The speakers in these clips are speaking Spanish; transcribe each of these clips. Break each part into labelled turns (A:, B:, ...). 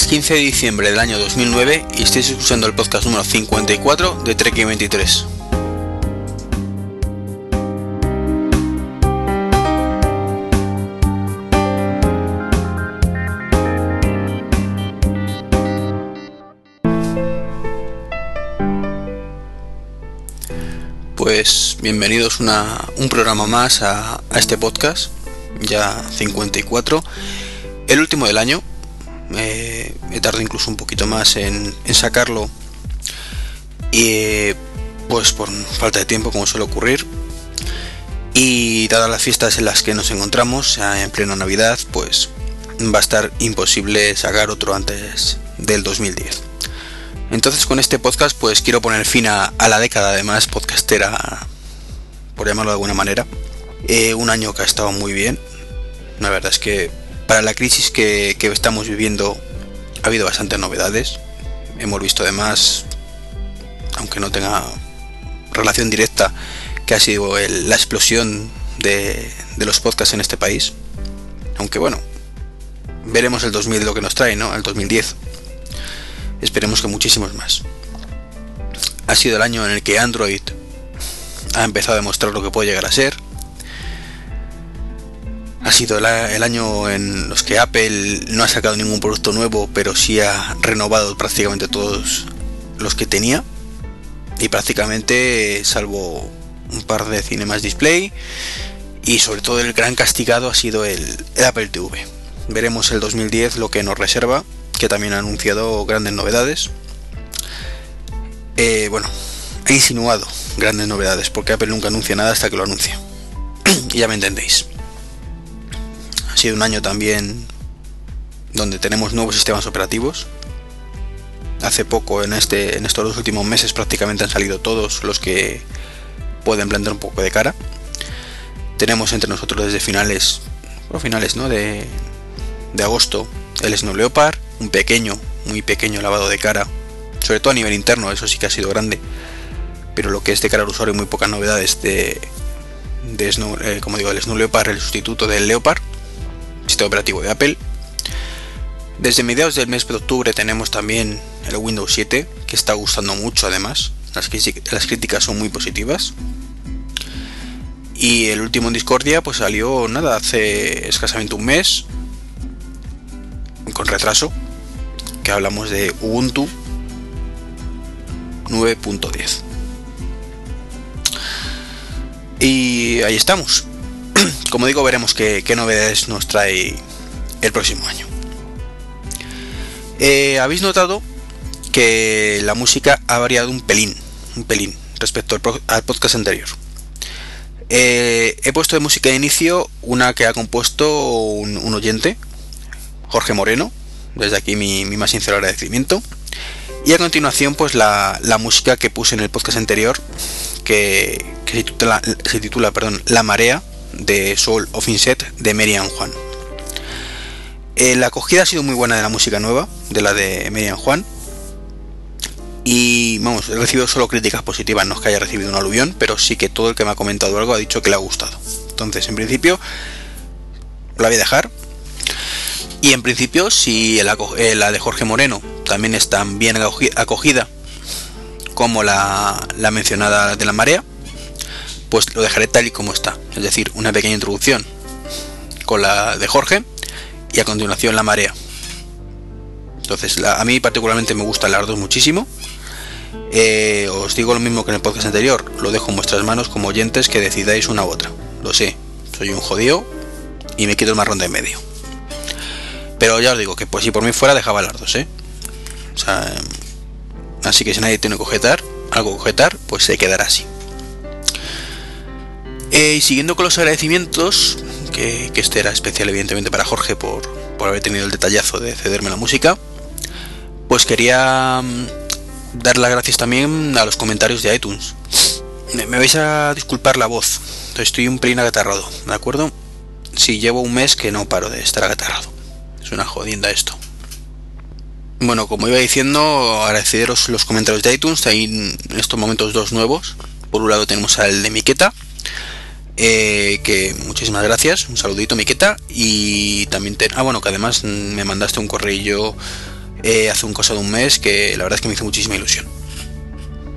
A: es 15 de diciembre del año 2009 y estáis escuchando el podcast número 54 de Trek 23. Pues bienvenidos a un programa más a, a este podcast, ya 54, el último del año, he tardado incluso un poquito más en, sacarlo. Y pues por falta de tiempo como suele ocurrir. Y dadas las fiestas en las que nos encontramos en plena navidad pues va a estar imposible sacar otro antes del 2010 entonces con este podcast pues quiero poner fin a, la década además podcastera por llamarlo de alguna manera. Eh, un año que ha estado muy bien. La verdad es que para la crisis que, estamos viviendo ha habido bastantes novedades. Hemos visto además, aunque no tenga relación directa, que ha sido la explosión de, los podcasts en este país. Aunque bueno, veremos el 2000 lo que nos trae, ¿no? El 2010. Esperemos que muchísimos más. Ha sido el año en el que Android ha empezado a demostrar lo que puede llegar a ser ha sido el, año en los que Apple no ha sacado ningún producto nuevo, pero sí ha renovado prácticamente todos los que tenía. Y prácticamente, salvo un par de cinemas display, y sobre todo el gran castigado ha sido el, Apple TV. Veremos el 2010 lo que nos reserva, que también ha anunciado grandes novedades. Eh, bueno, ha insinuado grandes novedades, porque Apple nunca anuncia nada hasta que lo anuncia. ya me entendéis sido un año también donde tenemos nuevos sistemas operativos. Hace poco, en, este, en estos dos últimos meses, prácticamente han salido todos los que pueden plantear un poco de cara. Tenemos entre nosotros desde finales, finales ¿no? de, de agosto, el Snow Leopard, un pequeño, muy pequeño lavado de cara, sobre todo a nivel interno, eso sí que ha sido grande, pero lo que es de cara al usuario, muy pocas novedades de, de Snow, eh, como digo, el Snow Leopard, el sustituto del Leopard sistema operativo de Apple. Desde mediados del mes de octubre tenemos también el Windows 7, que está gustando mucho además. Las, críticas son muy positivas. Y el último en Discordia pues salió nada, hace escasamente un mes, con retraso, que hablamos de Ubuntu 9.10. Y ahí estamos como digo, veremos qué, novedades nos trae el próximo año. Eh, Habéis notado que la música ha variado un pelín, un pelín respecto al, podcast anterior. Eh, he puesto de música de inicio una que ha compuesto un, oyente, Jorge Moreno, desde aquí mi, más sincero agradecimiento. Y a continuación, pues la, música que puse en el podcast anterior, que, se titula, se titula perdón, La Marea, de Soul of Inset de Merian Juan. Eh, la acogida ha sido muy buena de la música nueva, de la de Merian Juan. Y vamos, he recibido solo críticas positivas, no es que haya recibido un aluvión, pero sí que todo el que me ha comentado algo ha dicho que le ha gustado. Entonces, en principio, la voy a dejar. Y en principio, si eh, la de Jorge Moreno también es tan bien acogida como la, la mencionada de la marea, pues lo dejaré tal y como está. Es decir, una pequeña introducción con la de Jorge y a continuación la marea. Entonces, a mí particularmente me gustan las dos muchísimo. Eh, os digo lo mismo que en el podcast anterior, lo dejo en vuestras manos como oyentes que decidáis una u otra. Lo sé, soy un jodido y me quito el marrón de medio. Pero ya os digo que pues si por mí fuera dejaba las dos, ¿eh? así que si nadie tiene que objetar, algo que objetar, pues se quedará así. Eh, y siguiendo con los agradecimientos, que, este era especial evidentemente para Jorge por, haber tenido el detallazo de cederme la música, pues quería mm, dar las gracias también a los comentarios de iTunes. Me, vais a disculpar la voz, estoy un pelín agatarrado, ¿de acuerdo? Si llevo un mes que no paro de estar agatarrado. Es una jodienda esto. Bueno, como iba diciendo, agradeceros los comentarios de iTunes. Hay en estos momentos dos nuevos. Por un lado tenemos al de Miqueta, Eh, que muchísimas gracias, un saludito Miqueta y también te, ah bueno que además me mandaste un correo eh, hace un cosa de un mes que la verdad es que me hizo muchísima ilusión.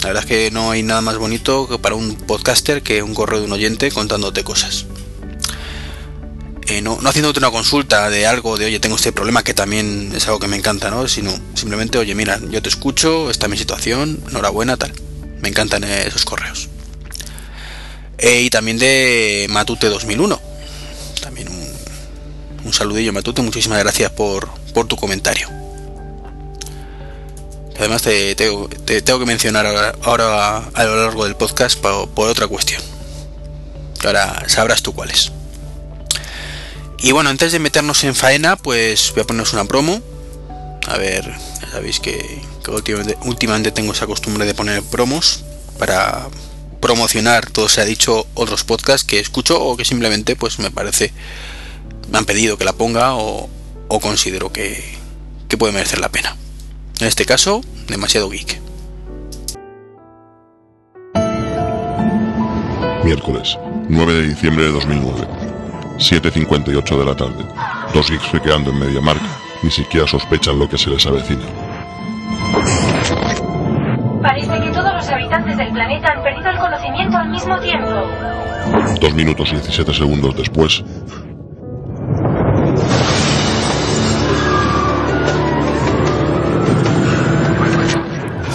A: La verdad es que no hay nada más bonito que para un podcaster que un correo de un oyente contándote cosas. Eh, no, no haciéndote una consulta de algo de oye tengo este problema que también es algo que me encanta, ¿no? Sino simplemente oye mira yo te escucho, esta es mi situación, enhorabuena tal. Me encantan esos correos. Eh, y también de Matute 2001. También un, saludillo Matute, muchísimas gracias por, tu comentario. Además te, tengo que mencionar ahora, a lo largo del podcast por, otra cuestión. Ahora sabrás tú cuál es. Y bueno, antes de meternos en faena, pues voy a ponernos una promo. A ver, ya sabéis que, últimamente tengo esa costumbre de poner promos para promocionar, todo se ha dicho, otros podcasts que escucho o que simplemente pues me parece, me han pedido que la ponga o, considero que, que puede merecer la pena. En este caso, demasiado geek.
B: Miércoles, 9 de diciembre de 2009, 7.58 de la tarde. Dos geeks friqueando en media marca, ni siquiera sospechan lo que se les avecina.
C: Parece que todos los habitantes del planeta han perdido el conocimiento al mismo tiempo.
B: Dos minutos y 17 segundos después.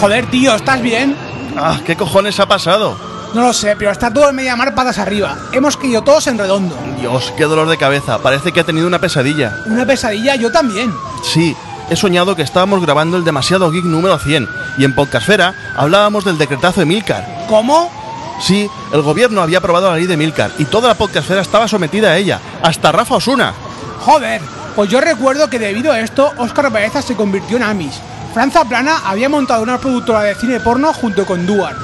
D: Joder, tío, ¿estás bien?
E: Ah, ¿qué cojones ha pasado?
D: No lo sé, pero está todo en media mar patas arriba. Hemos caído todos en redondo.
E: Dios, qué dolor de cabeza. Parece que ha tenido una pesadilla.
D: ¿Una pesadilla? Yo también.
E: Sí, he soñado que estábamos grabando el demasiado geek número 100 y en Podcastfera hablábamos del decretazo de Milcar.
D: ¿Cómo?
E: Sí, el gobierno había aprobado la ley de Milcar y toda la Podcastfera estaba sometida a ella, hasta Rafa Osuna.
D: Joder, pues yo recuerdo que debido a esto, Óscar Baeza se convirtió en Amis. Franza Plana había montado una productora de cine porno junto con Duar.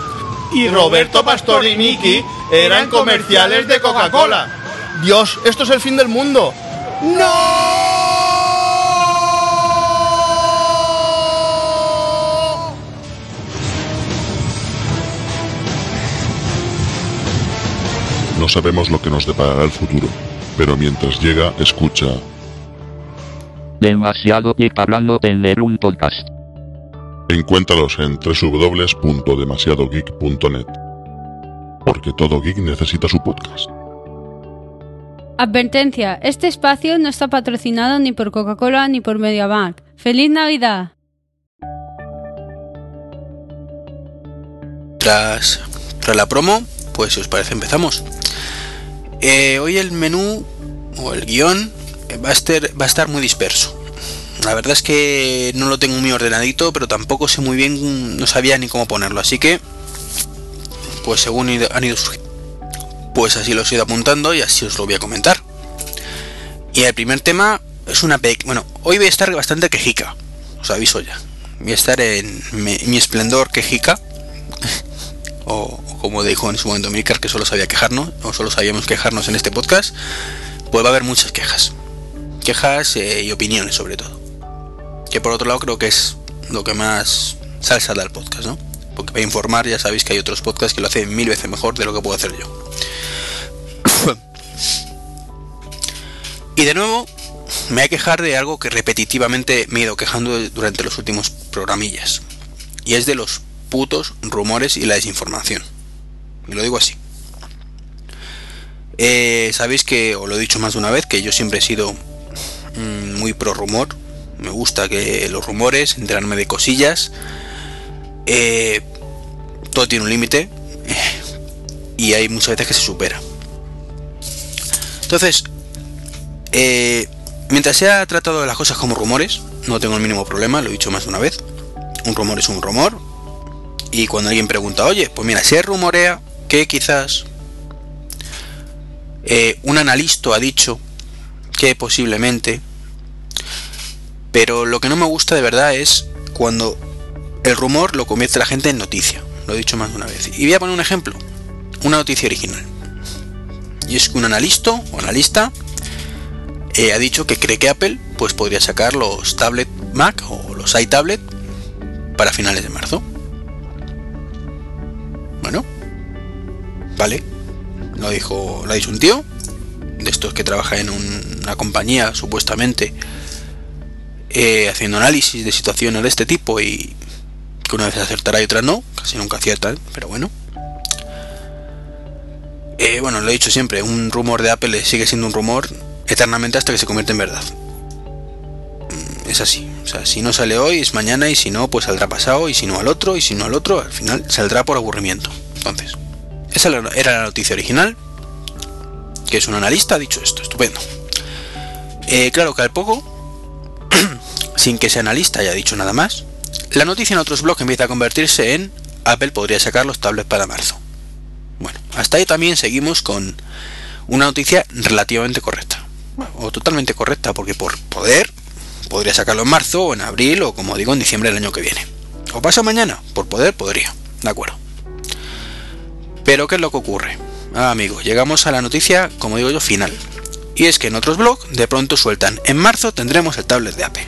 F: Y Roberto Pastor y Miki eran comerciales de Coca-Cola.
E: Dios, esto es el fin del mundo.
D: ¡No!
B: No sabemos lo que nos deparará el futuro, pero mientras llega, escucha.
G: Demasiado geek hablando tener un podcast.
B: Encuéntralos en www.demasiadogeek.net. Porque todo geek necesita su podcast.
H: Advertencia, este espacio no está patrocinado ni por Coca-Cola ni por MediaMark. ¡Feliz Navidad!
A: Tras, tras la promo, pues si os parece empezamos. Eh, hoy el menú o el guion va a, estar, va a estar muy disperso. La verdad es que no lo tengo muy ordenadito, pero tampoco sé muy bien, no sabía ni cómo ponerlo. Así que, pues según han ido pues así los he ido apuntando y así os lo voy a comentar. Y el primer tema es una Bueno, hoy voy a estar bastante quejica, os aviso ya. Voy a estar en mi esplendor quejica. O, como dijo en su momento Milcar, que solo sabía quejarnos, o solo sabíamos quejarnos en este podcast, pues va a haber muchas quejas. Quejas eh, y opiniones sobre todo. Que por otro lado creo que es lo que más salsa da al podcast, ¿no? Porque para informar ya sabéis que hay otros podcasts que lo hacen mil veces mejor de lo que puedo hacer yo. y de nuevo, me voy a quejar de algo que repetitivamente me he ido quejando durante los últimos programillas. Y es de los putos rumores y la desinformación. Y lo digo así. Eh, Sabéis que, os lo he dicho más de una vez, que yo siempre he sido mm, muy pro rumor. Me gusta que los rumores, enterarme de cosillas. Eh, todo tiene un límite. y hay muchas veces que se supera. Entonces, eh, mientras se ha tratado de las cosas como rumores, no tengo el mínimo problema, lo he dicho más de una vez. Un rumor es un rumor. Y cuando alguien pregunta, oye, pues mira, se rumorea que quizás eh, un analista ha dicho que posiblemente, pero lo que no me gusta de verdad es cuando el rumor lo convierte la gente en noticia. Lo he dicho más de una vez. Y voy a poner un ejemplo, una noticia original. Y es que un analista o analista eh, ha dicho que cree que Apple pues podría sacar los tablet Mac o los iTablet para finales de marzo. Bueno, Vale, Lo dijo, lo ha dicho un tío, de estos que trabaja en una compañía, supuestamente, eh, haciendo análisis de situaciones de este tipo y que una vez acertará y otra no, casi nunca aciertan, pero bueno. Eh, bueno, lo he dicho siempre, un rumor de Apple sigue siendo un rumor eternamente hasta que se convierte en verdad. Mm, es así, o sea, si no sale hoy es mañana y si no, pues saldrá pasado y si no al otro y si no al otro, al final saldrá por aburrimiento. Entonces, esa era la noticia original, que es un analista, ha dicho esto, estupendo. Eh, claro que al poco, sin que ese analista haya dicho nada más, la noticia en otros blogs empieza a convertirse en Apple podría sacar los tablets para marzo. Bueno, hasta ahí también seguimos con una noticia relativamente correcta. O totalmente correcta, porque por poder podría sacarlo en marzo o en abril o como digo en diciembre del año que viene. O pasa mañana, por poder podría. De acuerdo. Pero ¿qué es lo que ocurre? Ah, amigos, llegamos a la noticia, como digo yo, final. Y es que en otros blogs de pronto sueltan, en marzo tendremos el tablet de Apple.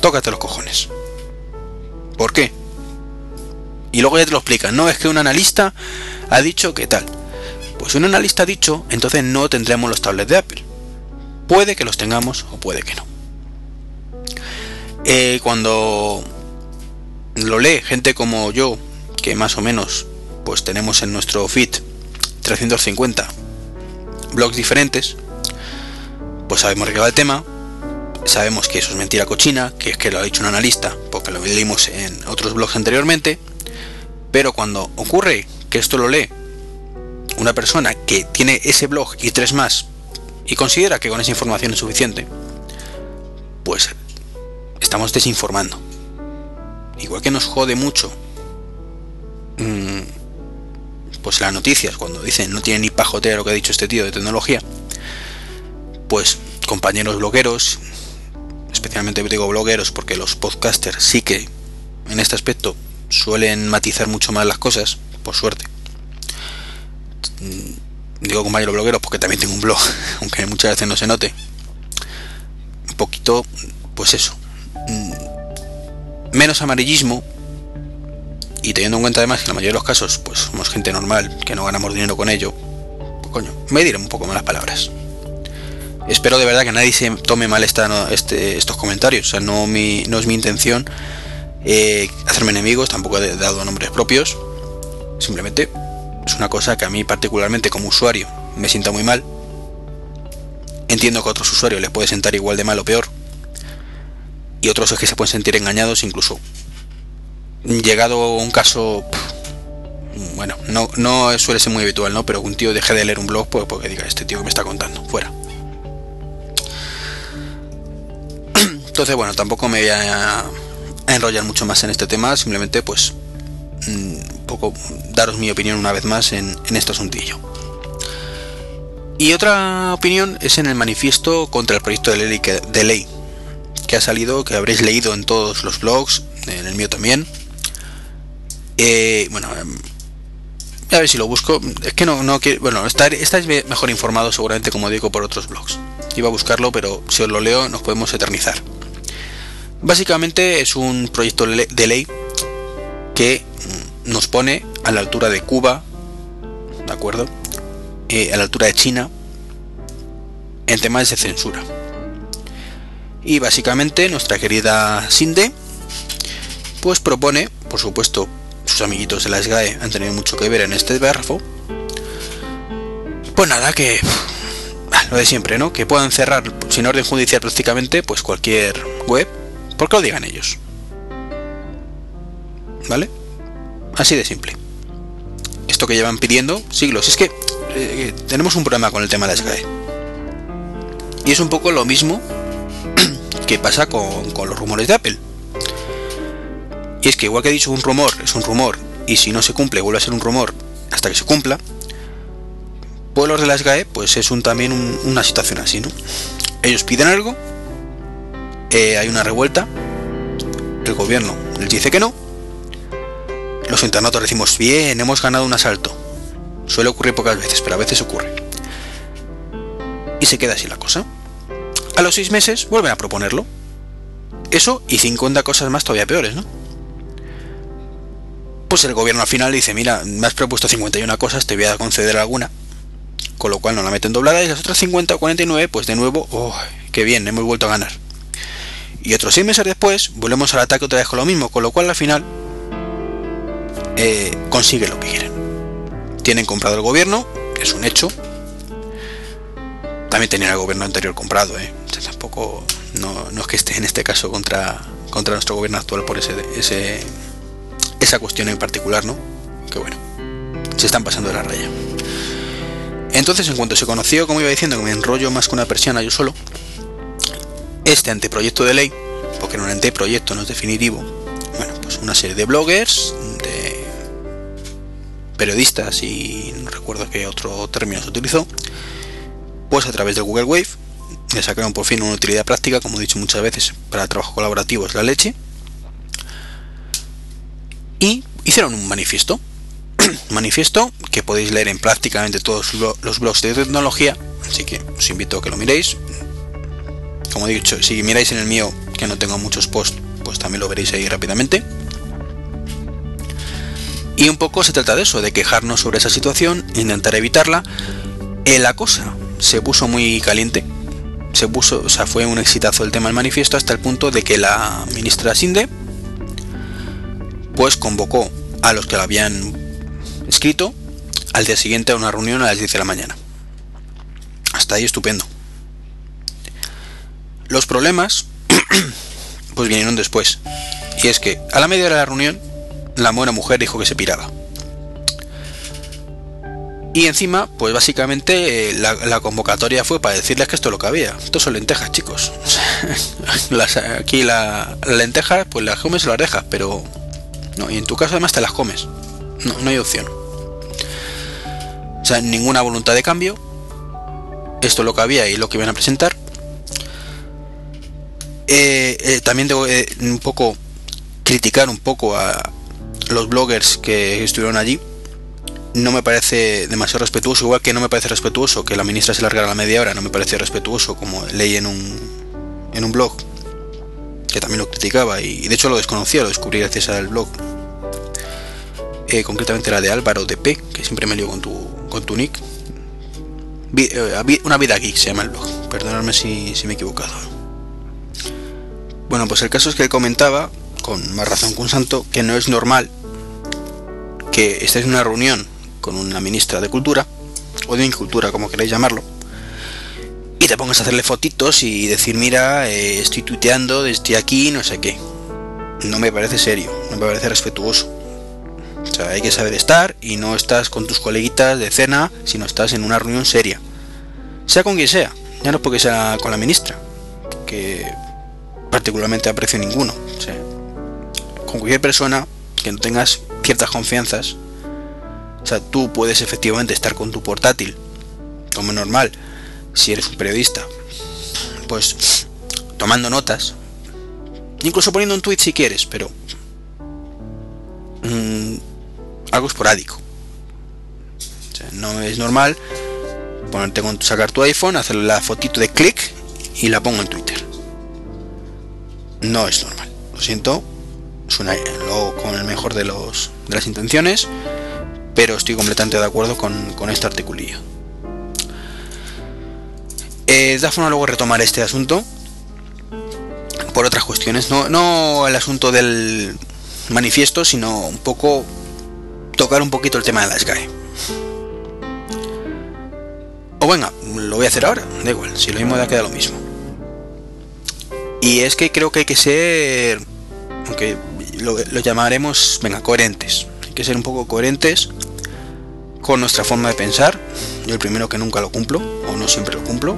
A: Tócate los cojones. ¿Por qué? Y luego ya te lo explican, no, es que un analista ha dicho que tal. Pues un analista ha dicho, entonces no tendremos los tablets de Apple. Puede que los tengamos o puede que no. Eh, cuando lo lee gente como yo, que más o menos pues tenemos en nuestro feed 350 blogs diferentes, pues sabemos qué va el tema, sabemos que eso es mentira cochina, que es que lo ha dicho un analista, porque lo leímos en otros blogs anteriormente, pero cuando ocurre que esto lo lee una persona que tiene ese blog y tres más y considera que con esa información es suficiente, pues estamos desinformando. Igual que nos jode mucho mm, pues las noticias cuando dicen no tiene ni pajotera lo que ha dicho este tío de tecnología, pues compañeros blogueros, especialmente digo blogueros porque los podcasters sí que en este aspecto suelen matizar mucho más las cosas, por suerte. Mm, digo compañero bloguero porque también tengo un blog, aunque muchas veces no se note. Un poquito, pues eso. Mm, menos amarillismo. Y teniendo en cuenta además que en la mayoría de los casos, pues somos gente normal, que no ganamos dinero con ello. Pues, coño, me diré un poco más las palabras. Espero de verdad que nadie se tome mal esta, este, estos comentarios. O sea, no, mi, no es mi intención eh, hacerme enemigos, tampoco he dado nombres propios. Simplemente es una cosa que a mí particularmente como usuario me sienta muy mal. Entiendo que a otros usuarios les puede sentar igual de mal o peor. Y otros es que se pueden sentir engañados incluso. Llegado un caso... Bueno, no, no suele ser muy habitual, ¿no? Pero un tío deje de leer un blog pues porque diga, este tío me está contando, fuera. Entonces, bueno, tampoco me voy a enrollar mucho más en este tema, simplemente pues mm, un poco daros mi opinión una vez más en, este asuntillo. Y otra opinión es en el manifiesto contra el proyecto de ley que ha salido, que habréis leído en todos los blogs, en el mío también. Eh, bueno, em, a ver si lo busco. Es que no, no quiero. Bueno, estáis mejor informados seguramente, como digo, por otros blogs. Iba a buscarlo, pero si os lo leo, nos podemos eternizar. Básicamente es un proyecto de ley que nos pone a la altura de Cuba, ¿de acuerdo? Eh, a la altura de China en temas de censura. Y básicamente nuestra querida Sinde pues propone, por supuesto, sus amiguitos de la SGAE han tenido mucho que ver en este párrafo. Pues nada, que lo de siempre, ¿no? Que puedan cerrar sin orden judicial prácticamente pues cualquier web ¿Por qué lo digan ellos? ¿Vale? Así de simple. Esto que llevan pidiendo siglos. Es que eh, tenemos un problema con el tema de la SGAE. Y es un poco lo mismo que pasa con, con los rumores de Apple. Y es que igual que he dicho, un rumor es un rumor, y si no se cumple vuelve a ser un rumor hasta que se cumpla, pues los de la SGAE pues es un, también una situación así, ¿no? Ellos piden algo, eh, hay una revuelta, el gobierno les dice que no, los internautas decimos, bien, hemos ganado un asalto. Suele ocurrir pocas veces, pero a veces ocurre. Y se queda así la cosa. A los seis meses vuelven a proponerlo. Eso y 50 cosas más todavía peores, ¿no? Pues el gobierno al final dice, mira, me has propuesto 51 cosas, te voy a conceder alguna. con lo cual no la meten doblada y las otras 50 o 49 pues de nuevo, oh, qué bien, hemos vuelto a ganar. Y otros 6 meses después volvemos al ataque otra vez con lo mismo, con lo cual al final eh, consigue lo que quieren. Tienen comprado el gobierno, es un hecho. También tenían el gobierno anterior comprado, ¿eh? Tampoco no, es que esté en este caso contra, contra nuestro gobierno actual por ese, ese, esa cuestión en particular, ¿no? Que bueno, se están pasando de la raya. Entonces, en cuanto se conoció, como iba diciendo, que me enrollo más que una persiana yo solo, este anteproyecto de ley, porque no es un anteproyecto, no es definitivo, bueno, pues una serie de bloggers, de periodistas y no recuerdo qué otro término se utilizó, pues a través de Google Wave le sacaron por fin una utilidad práctica, como he dicho muchas veces, para el trabajo colaborativo es la leche, y hicieron un manifiesto, manifiesto que podéis leer en prácticamente todos los blogs de tecnología, así que os invito a que lo miréis. Como he dicho, si miráis en el mío, que no tengo muchos posts, pues también lo veréis ahí rápidamente. Y un poco se trata de eso, de quejarnos sobre esa situación, intentar evitarla. Eh, la cosa se puso muy caliente, se puso, o sea, fue un exitazo el tema del manifiesto hasta el punto de que la ministra Sinde pues convocó a los que lo habían escrito al día siguiente a una reunión a las 10 de la mañana. Hasta ahí estupendo. Los problemas pues vinieron después. Y es que a la media de la reunión la buena mujer dijo que se piraba. Y encima, pues básicamente eh, la, convocatoria fue para decirles que esto es lo que había. Esto son lentejas, chicos. aquí la, lenteja, pues las comes o las dejas, pero... No, y en tu caso además te las comes. No, no hay opción. O sea, ninguna voluntad de cambio. Esto es lo que había y lo que iban a presentar. Eh, eh, también debo un poco criticar un poco a los bloggers que estuvieron allí no me parece demasiado respetuoso, igual que no me parece respetuoso que la ministra se largara la media hora, no me parece respetuoso como leí en un, en un blog, que también lo criticaba y de hecho lo desconocía, lo descubrí gracias al blog. Eh, concretamente la de Álvaro de P, que siempre me lío con tu, con tu nick. Eh, una vida geek se llama el blog, perdonadme si, si me he equivocado. Bueno, pues el caso es que comentaba, con más razón que un santo, que no es normal que estés en una reunión con una ministra de Cultura, o de Incultura, como queráis llamarlo, y te pongas a hacerle fotitos y decir, mira, eh, estoy tuiteando, estoy aquí, no sé qué. No me parece serio, no me parece respetuoso. O sea, hay que saber estar y no estás con tus coleguitas de cena, sino estás en una reunión seria. Sea con quien sea, ya no es porque sea con la ministra, que particularmente aprecio ninguno. Sea, con cualquier persona que no tengas ciertas confianzas, o sea, tú puedes efectivamente estar con tu portátil, como normal, si eres un periodista, pues tomando notas, incluso poniendo un tweet si quieres, pero mm, algo esporádico. O sea, no es normal ponerte con sacar tu iPhone, hacer la fotito de clic y la pongo en Twitter. No es normal. Lo siento. Suena con el mejor de los de las intenciones pero estoy completamente de acuerdo con, con este articulillo. Eh, de forma luego retomar este asunto por otras cuestiones, no, no el asunto del manifiesto, sino un poco tocar un poquito el tema de la SGAE. O venga, lo voy a hacer ahora, da igual, si lo mismo da queda lo mismo. Y es que creo que hay que ser, aunque lo, llamaremos, venga, coherentes que ser un poco coherentes con nuestra forma de pensar. Yo el primero que nunca lo cumplo, o no siempre lo cumplo.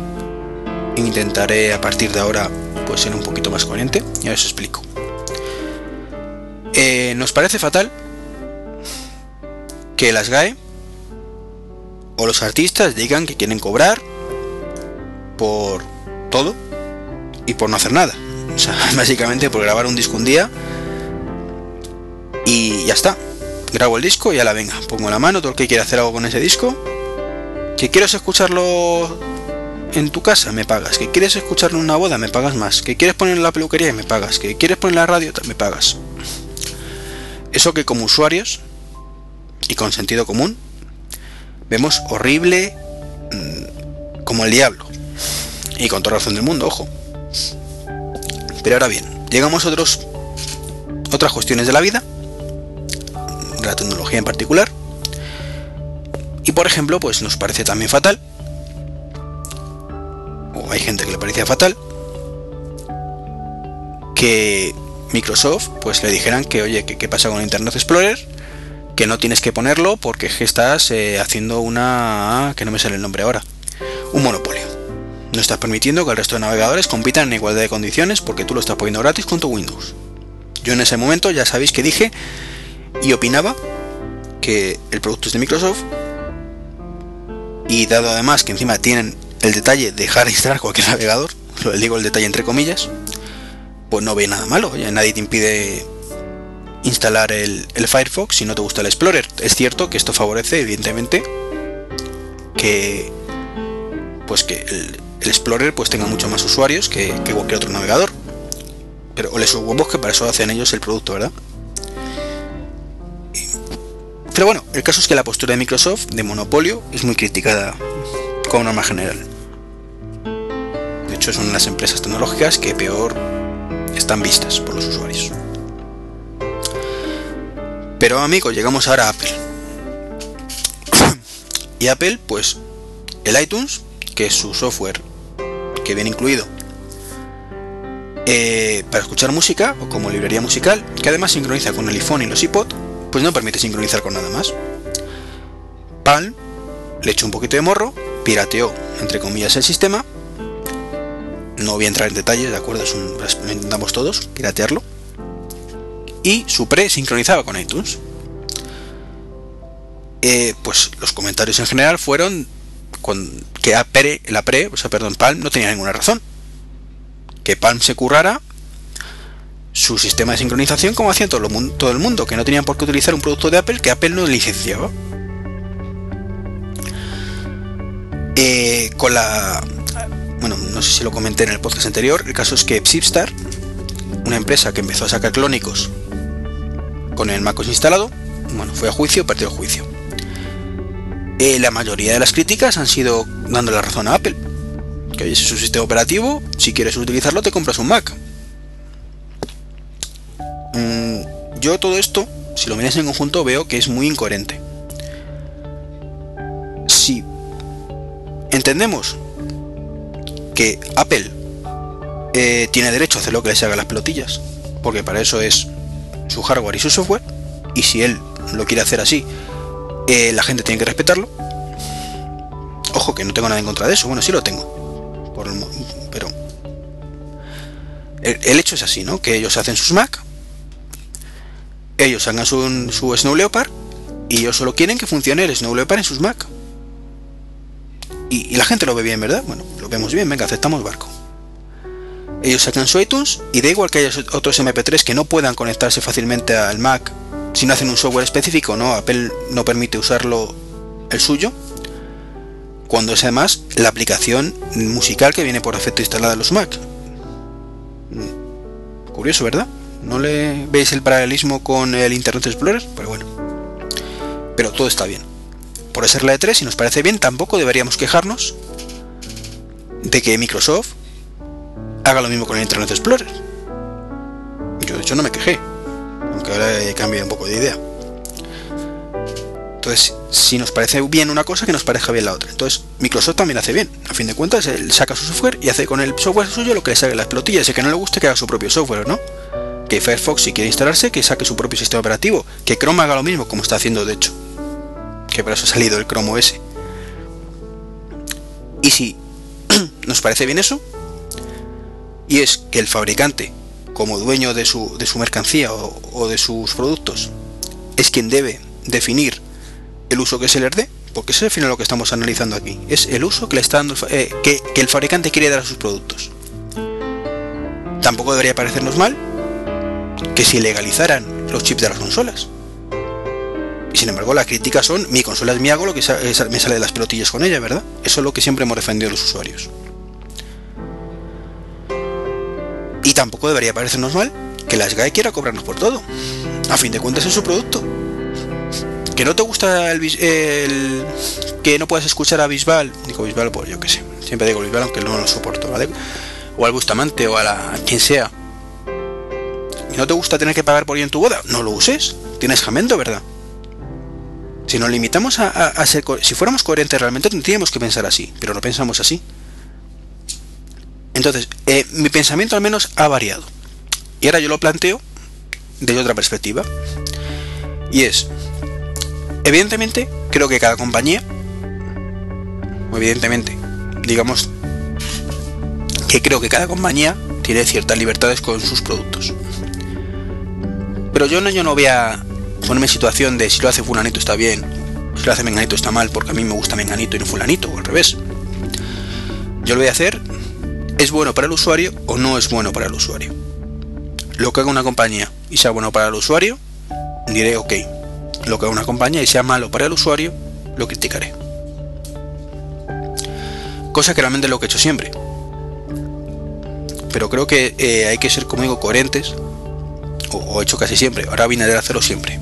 A: Intentaré a partir de ahora pues ser un poquito más coherente y os explico. Eh, nos parece fatal que las GAE o los artistas digan que quieren cobrar por todo y por no hacer nada. O sea, básicamente por grabar un disco un día y ya está grabo el disco y a la venga, pongo la mano, todo el que quiera hacer algo con ese disco. Que quieres escucharlo en tu casa, me pagas. Que quieres escucharlo en una boda, me pagas más. Que quieres poner en la peluquería, me pagas. Que quieres poner en la radio, me pagas. Eso que como usuarios y con sentido común vemos horrible mm, como el diablo. Y con toda razón del mundo, ojo. Pero ahora bien, llegamos a otros, otras cuestiones de la vida, la tecnología en particular. Y por ejemplo, pues nos parece también fatal, o hay gente que le parecía fatal, que Microsoft pues le dijeran que oye, que qué pasa con Internet Explorer, que no tienes que ponerlo porque estás eh, haciendo una... que no me sale el nombre ahora, un monopolio. No estás permitiendo que el resto de navegadores compitan en igualdad de condiciones porque tú lo estás poniendo gratis con tu Windows. Yo en ese momento ya sabéis que dije y opinaba que el producto es de Microsoft y dado además que encima tienen el detalle de dejar instalar cualquier navegador, lo digo el detalle entre comillas, pues no ve nada malo, ya nadie te impide instalar el, Firefox si no te gusta el Explorer. Es cierto que esto favorece evidentemente que pues que el, Explorer pues tenga mucho más usuarios que, cualquier otro navegador. Pero o les huevos que para eso hacen ellos el producto, ¿verdad? Pero bueno, el caso es que la postura de Microsoft de monopolio es muy criticada como norma general. De hecho, son las empresas tecnológicas que peor están vistas por los usuarios. Pero amigos, llegamos ahora a Apple. y Apple, pues, el iTunes, que es su software que viene incluido eh, para escuchar música o como librería musical, que además sincroniza con el iPhone y los iPod, pues no permite sincronizar con nada más. Palm le echó un poquito de morro, pirateó, entre comillas, el sistema. No voy a entrar en detalles, de acuerdo, lo intentamos todos, piratearlo. Y su pre sincronizaba con iTunes. Eh, pues los comentarios en general fueron con, que la pre, o sea, perdón, Palm no tenía ninguna razón. Que Palm se currara su sistema de sincronización como hacía todo, el mundo, que no tenían por qué utilizar un producto de Apple que Apple no licenciaba. Eh, con la... Bueno, no sé si lo comenté en el podcast anterior, el caso es que Zipstar, una empresa que empezó a sacar clónicos con el MacOS instalado, bueno, fue a juicio, perdió el juicio. Eh, la mayoría de las críticas han sido dando la razón a Apple. Que es su sistema operativo, si quieres utilizarlo te compras un Mac. Yo todo esto, si lo miras en conjunto, veo que es muy incoherente. Si entendemos que Apple eh, tiene derecho a hacer lo que le haga las pelotillas, porque para eso es su hardware y su software, y si él lo quiere hacer así, eh, la gente tiene que respetarlo. Ojo, que no tengo nada en contra de eso, bueno, sí lo tengo, pero el, hecho es así, ¿no? Que ellos hacen sus Mac, ellos hagan su, su Snow Leopard y ellos solo quieren que funcione el Snow Leopard en sus Mac. Y, la gente lo ve bien, ¿verdad? Bueno, lo vemos bien, venga, aceptamos barco. Ellos sacan su iTunes y da igual que haya otros MP3 que no puedan conectarse fácilmente al Mac si no hacen un software específico, ¿no? Apple no permite usarlo el suyo. Cuando es además la aplicación musical que viene por defecto instalada en los Mac. Mm, curioso, ¿verdad? ¿No le veis el paralelismo con el Internet Explorer? Pero bueno. Pero todo está bien. Por ser la E3, si nos parece bien, tampoco deberíamos quejarnos de que Microsoft haga lo mismo con el Internet Explorer. Yo de hecho no me quejé, aunque ahora he cambiado un poco de idea. Entonces, si nos parece bien una cosa, que nos parezca bien la otra. Entonces, Microsoft también hace bien. A fin de cuentas, él saca su software y hace con el software suyo lo que le saque las pelotillas. Y que no le guste que haga su propio software, ¿no? Que Firefox si quiere instalarse, que saque su propio sistema operativo, que Chrome haga lo mismo, como está haciendo de hecho, que por eso ha salido el Chrome OS. Y si nos parece bien eso, y es que el fabricante, como dueño de su, de su mercancía o, de sus productos, es quien debe definir el uso que se le dé, porque eso es al final lo que estamos analizando aquí, es el uso que le está dando eh, que, que el fabricante quiere dar a sus productos. Tampoco debería parecernos mal que si legalizaran los chips de las consolas. Y sin embargo, las críticas son: mi consola es mi hago lo que me sale de las pelotillas con ella, ¿verdad? Eso es lo que siempre hemos defendido los usuarios. Y tampoco debería parecernos mal que la SGAE quiera cobrarnos por todo. A fin de cuentas es su producto. que no te gusta el, el, que no puedes escuchar a Bisbal, digo Bisbal, pues yo qué sé, siempre digo Bisbal aunque no lo soporto, ¿vale? O al Bustamante o a, la, quien sea. ¿Y no te gusta tener que pagar por ello en tu boda? No lo uses. Tienes jamendo, ¿verdad? Si nos limitamos a, a, a ser, si fuéramos coherentes realmente tendríamos que pensar así, pero no pensamos así. Entonces, eh, mi pensamiento al menos ha variado. Y ahora yo lo planteo desde otra perspectiva. Y es, evidentemente, creo que cada compañía, evidentemente, digamos que creo que cada compañía tiene ciertas libertades con sus productos. Pero yo no, yo no voy a ponerme en situación de si lo hace fulanito está bien, si lo hace menganito está mal, porque a mí me gusta menganito y no fulanito, o al revés. Yo lo voy a hacer, ¿es bueno para el usuario o no es bueno para el usuario? Lo que haga una compañía y sea bueno para el usuario, diré ok. Lo que haga una compañía y sea malo para el usuario, lo criticaré. Cosa que realmente es lo que he hecho siempre. Pero creo que eh, hay que ser, como digo, coherentes, o, o he hecho casi siempre, ahora de hacerlo siempre.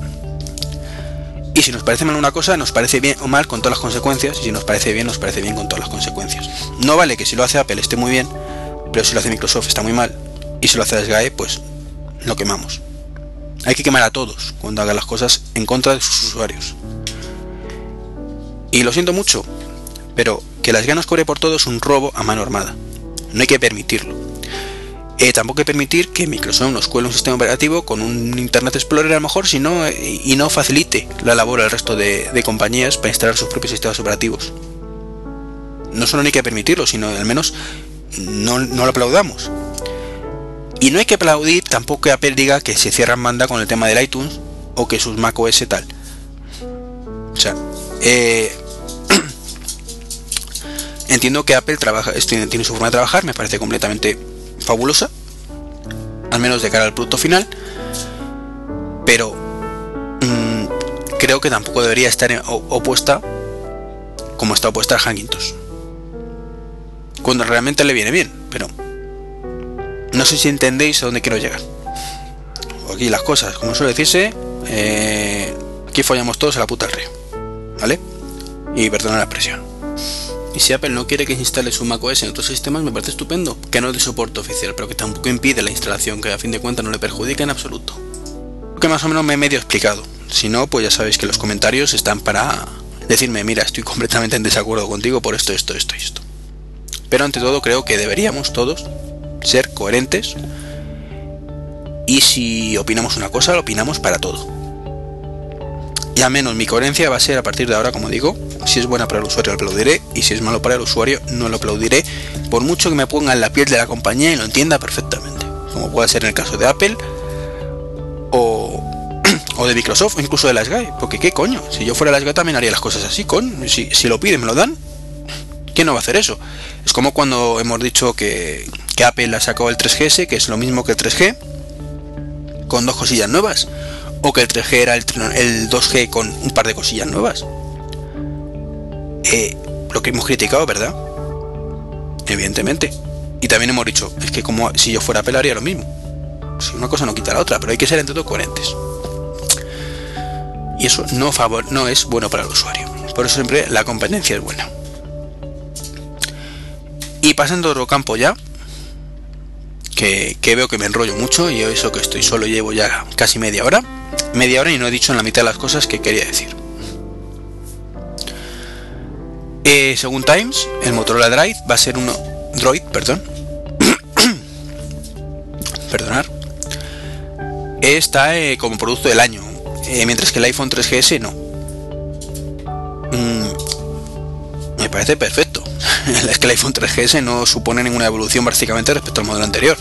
A: Y si nos parece mal una cosa, nos parece bien o mal con todas las consecuencias, y si nos parece bien, nos parece bien con todas las consecuencias. No vale que si lo hace Apple esté muy bien, pero si lo hace Microsoft está muy mal, y si lo hace SGAE, pues lo quemamos. Hay que quemar a todos cuando hagan las cosas en contra de sus usuarios. Y lo siento mucho, pero que las ganas cobre por todo es un robo a mano armada. No hay que permitirlo. Eh, tampoco hay que permitir que Microsoft nos cuele un sistema operativo con un Internet Explorer a lo mejor sino, y no facilite la labor al resto de, compañías para instalar sus propios sistemas operativos. No solo no hay que permitirlo, sino al menos no, no lo aplaudamos. Y no hay que aplaudir tampoco que Apple diga que se cierran banda con el tema del iTunes o que sus Mac OS tal. O sea, eh, entiendo que Apple trabaja, tiene su forma de trabajar, me parece completamente fabulosa, al menos de cara al producto final, pero mmm, creo que tampoco debería estar opuesta como está opuesta a Hackintosh. Cuando realmente le viene bien, pero no sé si entendéis a dónde quiero llegar. Aquí las cosas, como suele decirse, eh, aquí follamos todos a la puta al río. ¿Vale? Y perdona la expresión. Y si Apple no quiere que se instale su macOS en otros sistemas, me parece estupendo. Que no es de soporte oficial, pero que tampoco impide la instalación, que a fin de cuentas no le perjudica en absoluto. Que más o menos me he medio explicado. Si no, pues ya sabéis que los comentarios están para decirme, mira, estoy completamente en desacuerdo contigo por esto, esto, esto esto. Pero ante todo creo que deberíamos todos ser coherentes y si opinamos una cosa, lo opinamos para todo. Y al menos mi coherencia va a ser a partir de ahora, como digo, si es buena para el usuario aplaudiré. Y si es malo para el usuario no lo aplaudiré, por mucho que me ponga en la piel de la compañía y lo entienda perfectamente, como puede ser en el caso de Apple o, o de Microsoft o incluso de las porque qué coño, si yo fuera las GAE también haría las cosas así, con si, si lo piden me lo dan, ¿quién no va a hacer eso? Es como cuando hemos dicho que, que Apple ha sacado el 3GS, que es lo mismo que el 3G, con dos cosillas nuevas, o que el 3G era el, el 2G con un par de cosillas nuevas. Eh, lo que hemos criticado, ¿verdad? Evidentemente. Y también hemos dicho, es que como si yo fuera Apple haría lo mismo. Si una cosa no quita la otra, pero hay que ser entre todo coherentes. Y eso no, favor, no es bueno para el usuario. Por eso siempre la competencia es buena. Y pasando otro campo ya, que, que, veo que me enrollo mucho y eso que estoy solo llevo ya casi media hora. Media hora y no he dicho en la mitad de las cosas que quería decir. Eh, según Times, el Motorola Drive va a ser uno. Droid, perdón. Perdonar. Está eh, como producto del año. Eh, mientras que el iPhone 3GS no. Mm, me parece perfecto. es que el iPhone 3GS no supone ninguna evolución básicamente respecto al modelo anterior.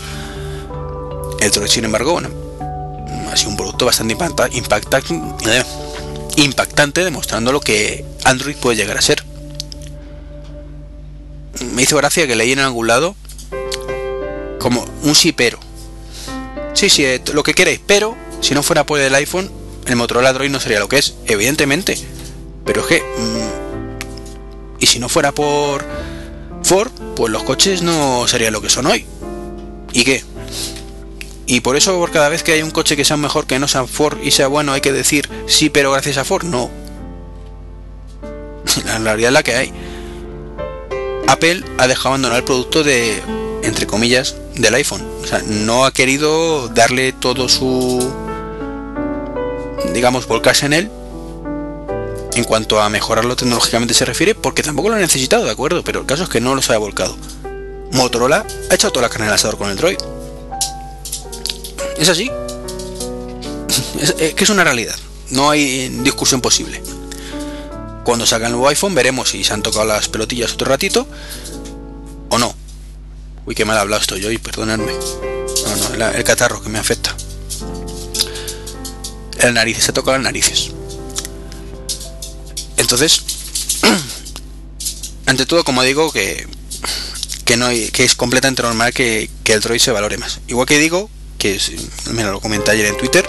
A: El Droid, sin embargo, bueno, ha sido un producto bastante impacta, impacta, eh, impactante, demostrando lo que Android puede llegar a ser. Me hizo gracia que leí en algún lado como un sí pero. Sí, sí, lo que queréis, pero si no fuera por el iPhone, el Motorola Droid no sería lo que es, evidentemente. Pero es que... Mmm, y si no fuera por Ford, pues los coches no serían lo que son hoy. ¿Y qué? Y por eso por cada vez que hay un coche que sea mejor que no sea Ford y sea bueno hay que decir sí pero gracias a Ford. No, la realidad es la que hay. Apple ha dejado abandonar el producto de, entre comillas, del iPhone. O sea, no ha querido darle todo su, digamos, volcarse en él en cuanto a mejorarlo tecnológicamente se refiere, porque tampoco lo ha necesitado, ¿de acuerdo? Pero el caso es que no los ha volcado. Motorola ha echado toda la carne al asador con el Droid. Es así. Es, que es una realidad. No hay discusión posible. Cuando salga el nuevo iPhone veremos si se han tocado las pelotillas otro ratito o no. Uy, qué mal hablado estoy hoy, perdonadme. No, no, el catarro que me afecta. El nariz se toca las narices. Entonces, ante todo, como digo, que, que, no que es completamente normal que, el Droid se valore más. Igual que digo, que me lo comenté ayer en Twitter,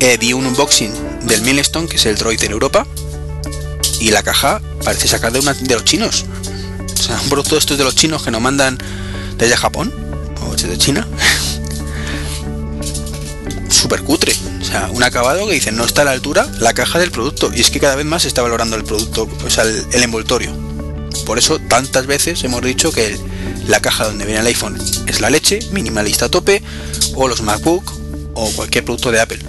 A: eh, vi un unboxing del Milestone, que es el Droid en Europa, y la caja parece sacar de, una, de los chinos. O sea, un producto estos de los chinos que nos mandan desde Japón o desde China. Súper cutre. O sea, un acabado que dicen no está a la altura la caja del producto. Y es que cada vez más se está valorando el producto, o sea, el, envoltorio. Por eso tantas veces hemos dicho que la caja donde viene el iPhone es la leche, minimalista a tope, o los MacBook, o cualquier producto de Apple.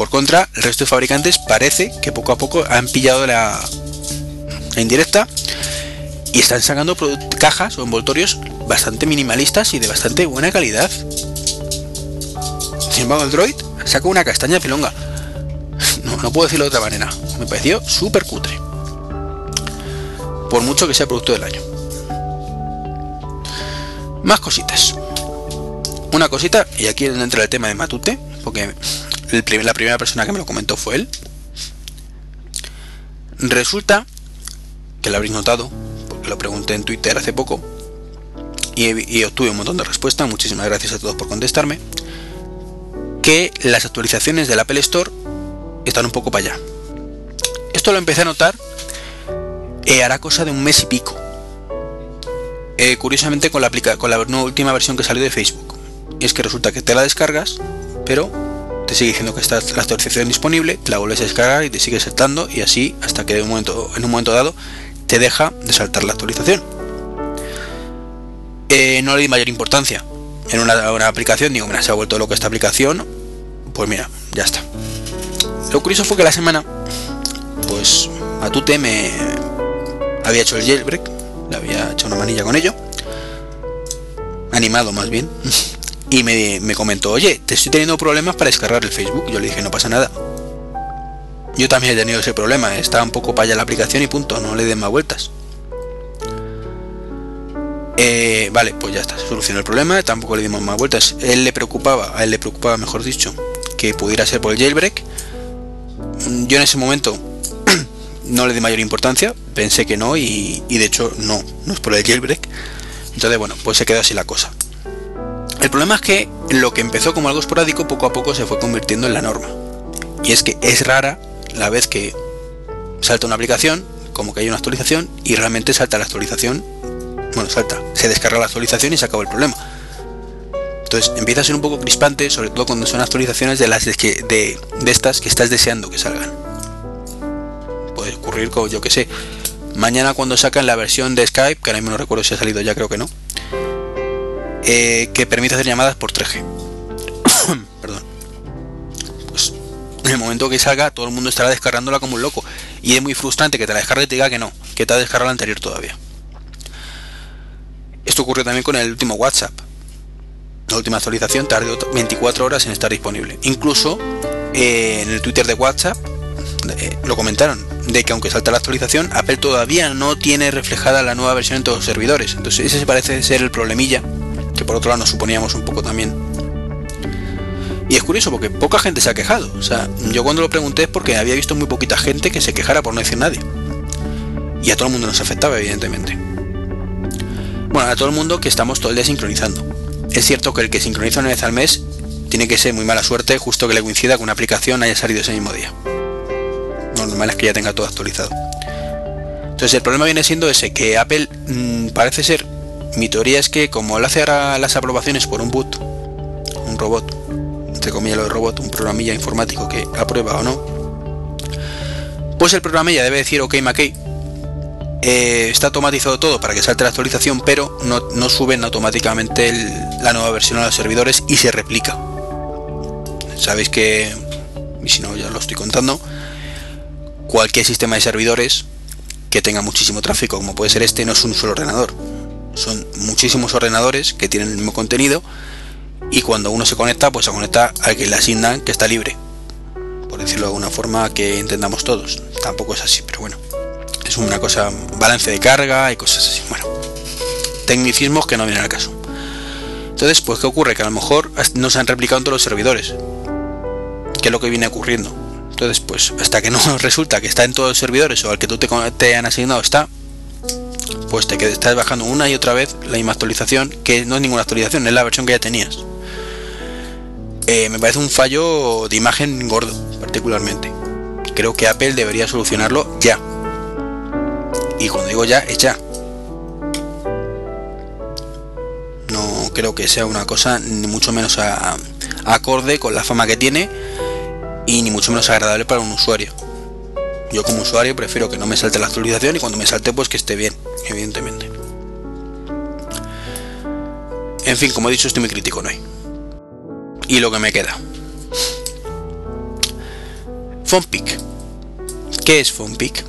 A: Por contra, el resto de fabricantes parece que poco a poco han pillado la, indirecta y están sacando cajas o envoltorios bastante minimalistas y de bastante buena calidad. Sin embargo, el Droid saca una castaña pilonga. No, no puedo decirlo de otra manera. Me pareció súper cutre. Por mucho que sea producto del año. Más cositas. Una cosita, y aquí entra el tema de Matute, porque la primera persona que me lo comentó fue él. Resulta que lo habréis notado, porque lo pregunté en Twitter hace poco y, obtuve un montón de respuestas. Muchísimas gracias a todos por contestarme. Que las actualizaciones del Apple Store están un poco para allá. Esto lo empecé a notar eh, hará cosa de un mes y pico. Eh, curiosamente con la, con la última versión que salió de Facebook. Y es que resulta que te la descargas, pero te sigue diciendo que está la actualización disponible, te la vuelves a descargar y te sigue saltando y así hasta que en un momento, dado te deja de saltar la actualización. Eh, no le di mayor importancia. En una, aplicación, digo, mira, se ha vuelto loco esta aplicación, pues mira, ya está. Lo curioso fue que la semana, pues Matute me había hecho el jailbreak, le había hecho una manilla con ello, animado más bien. y me, comentó, oye, te estoy teniendo problemas para descargar el Facebook. Yo le dije, no pasa nada. Yo también he tenido ese problema, estaba un poco para allá la aplicación y punto, no le den más vueltas. Eh, vale, pues ya está, solucionó el problema, tampoco le dimos más vueltas. Él le preocupaba, a él le preocupaba, mejor dicho, que pudiera ser por el jailbreak. Yo en ese momento no le di mayor importancia, pensé que no y, de hecho no, no es por el jailbreak. Entonces bueno, pues se quedó así la cosa. El problema es que lo que empezó como algo esporádico poco a poco se fue convirtiendo en la norma. Y es que es rara la vez que salta una aplicación, como que hay una actualización, y realmente salta la actualización. Bueno, salta, se descarga la actualización y se acaba el problema. Entonces empieza a ser un poco crispante, sobre todo cuando son actualizaciones de las de, de, de estas que estás deseando que salgan. Puede ocurrir con, yo que sé, mañana cuando sacan la versión de Skype, que ahora mismo no recuerdo si ha salido ya, creo que no eh, que permite hacer llamadas por 3G. Perdón. Pues en el momento que salga, todo el mundo estará descargándola como un loco. Y es muy frustrante que te la descargue y te diga que no, que te ha descargado la anterior todavía. Esto ocurrió también con el último WhatsApp. La última actualización tardó 24 horas en estar disponible. Incluso eh, en el Twitter de WhatsApp eh, lo comentaron, de que aunque salta la actualización, Apple todavía no tiene reflejada la nueva versión en todos los servidores. Entonces ese parece ser el problemilla que por otro lado nos suponíamos un poco también. Y es curioso porque poca gente se ha quejado. O sea, yo cuando lo pregunté es porque había visto muy poquita gente que se quejara por no decir nadie. Y a todo el mundo nos afectaba, evidentemente. Bueno, a todo el mundo que estamos todo el día sincronizando. Es cierto que el que sincroniza una vez al mes tiene que ser muy mala suerte justo que le coincida que una aplicación haya salido ese mismo día. Normal es que ya tenga todo actualizado. Entonces el problema viene siendo ese, que Apple mm, parece ser mi teoría es que como él hace ahora las aprobaciones por un boot, un robot, entre comillas lo de robot, un programilla informático que aprueba o no, pues el programa ya debe decir ok McKay eh, está automatizado todo para que salte la actualización pero no, suben automáticamente la nueva versión a los servidores y se replica sabéis que y si no ya lo estoy contando cualquier sistema de servidores que tenga muchísimo tráfico como puede ser este no es un solo ordenador. Son muchísimos ordenadores que tienen el mismo contenido y cuando uno se conecta pues se conecta al que le asignan que está libre. Por decirlo de alguna forma que entendamos todos. Tampoco es así pero bueno. Es una cosa balance de carga y cosas así. Bueno tecnicismos que no vienen al caso. Entonces pues qué ocurre que a lo mejor no se han replicado en todos los servidores que es lo que viene ocurriendo entonces pues hasta que no resulta que está en todos los servidores o al que tú te, te han asignado está pues te quedas, estás bajando una y otra vez la misma actualización que no es ninguna actualización es la versión que ya tenías. Eh, me parece un fallo de imagen gordo particularmente. Creo que Apple debería solucionarlo ya. Y cuando digo ya es ya. No creo que sea una cosa ni mucho menos acorde con la fama que tiene y ni mucho menos agradable para un usuario. Yo como usuario prefiero que no me salte la actualización y cuando me salte pues que esté bien evidentemente. En fin como he dicho estoy muy crítico no hay y lo que me queda. PhonePic ¿qué es PhonePic?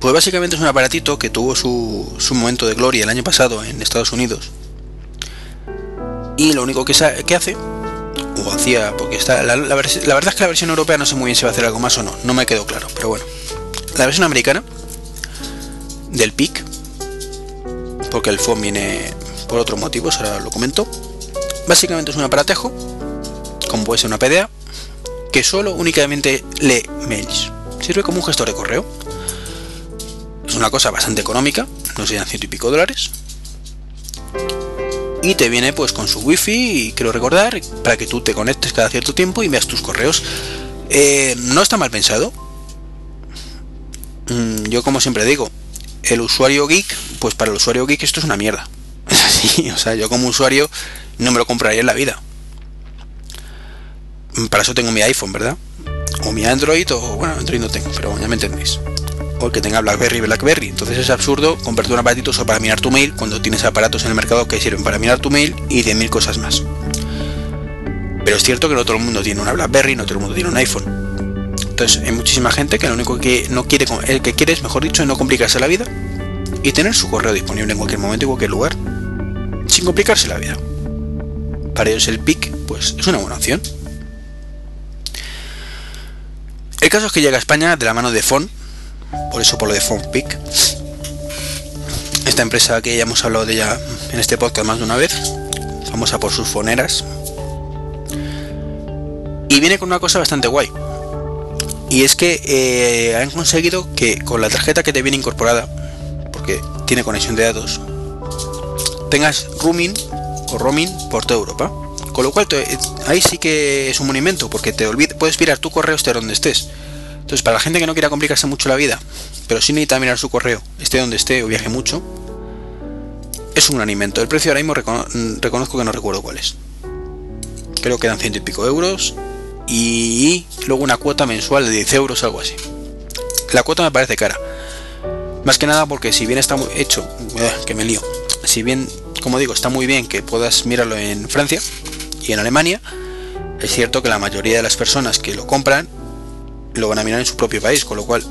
A: pues básicamente es un aparatito que tuvo su, su momento de gloria el año pasado en Estados Unidos. Y lo único que hace o hacía porque está la, verdad es que la versión europea no sé muy bien si va a hacer algo más o no no me quedó claro pero bueno. La versión americana del PIC porque el phone viene por otros motivos ahora lo comento. Básicamente es un aparatejo como puede ser una PDA que solo únicamente lee mails. Sirve como un gestor de correo. Es una cosa bastante económica no serían ciento y pico dólares y te viene pues con su wifi y quiero recordar para que tú te conectes cada cierto tiempo y veas tus correos. Eh, no está mal pensado. Mm, yo como siempre digo el usuario geek pues para el usuario geek esto es una mierda. Así o sea yo como usuario no me lo compraría en la vida. Para eso tengo mi iPhone verdad o mi Android o bueno Android no tengo pero ya me entendéis que tenga BlackBerry BlackBerry. Entonces es absurdo comprarte un aparatito solo para mirar tu mail cuando tienes aparatos en el mercado que sirven para mirar tu mail y de mil cosas más. Pero es cierto que no todo el mundo tiene una BlackBerry no todo el mundo tiene un iPhone. Entonces hay muchísima gente que lo único que no quiere el que quiere es mejor dicho no complicarse la vida y tener su correo disponible en cualquier momento y cualquier lugar sin complicarse la vida. Para ellos el PIC pues es una buena opción. El caso es que llega a España de la mano de Fon por eso por lo de PhonePic esta empresa que ya hemos hablado de ella en este podcast más de una vez famosa por sus foneras. Y viene con una cosa bastante guay. Y es que eh, han conseguido que con la tarjeta que te viene incorporada porque tiene conexión de datos tengas roaming o roaming por toda Europa. Con lo cual te- ahí sí que es un monumento porque te olvides, puedes mirar tu correo esté donde estés entonces para la gente que no quiera complicarse mucho la vida pero sí necesita mirar su correo esté donde esté o viaje mucho es un gran invento. El precio ahora mismo recono- reconozco que no recuerdo cuál es. Creo que dan ciento y pico euros y luego una cuota mensual de 10 euros algo así. La cuota me parece cara. Más que nada porque si bien está muy hecho eh, que me lío. Si bien como digo está muy bien que puedas mirarlo en Francia y en Alemania es cierto que la mayoría de las personas que lo compran lo van a mirar en su propio país con lo cual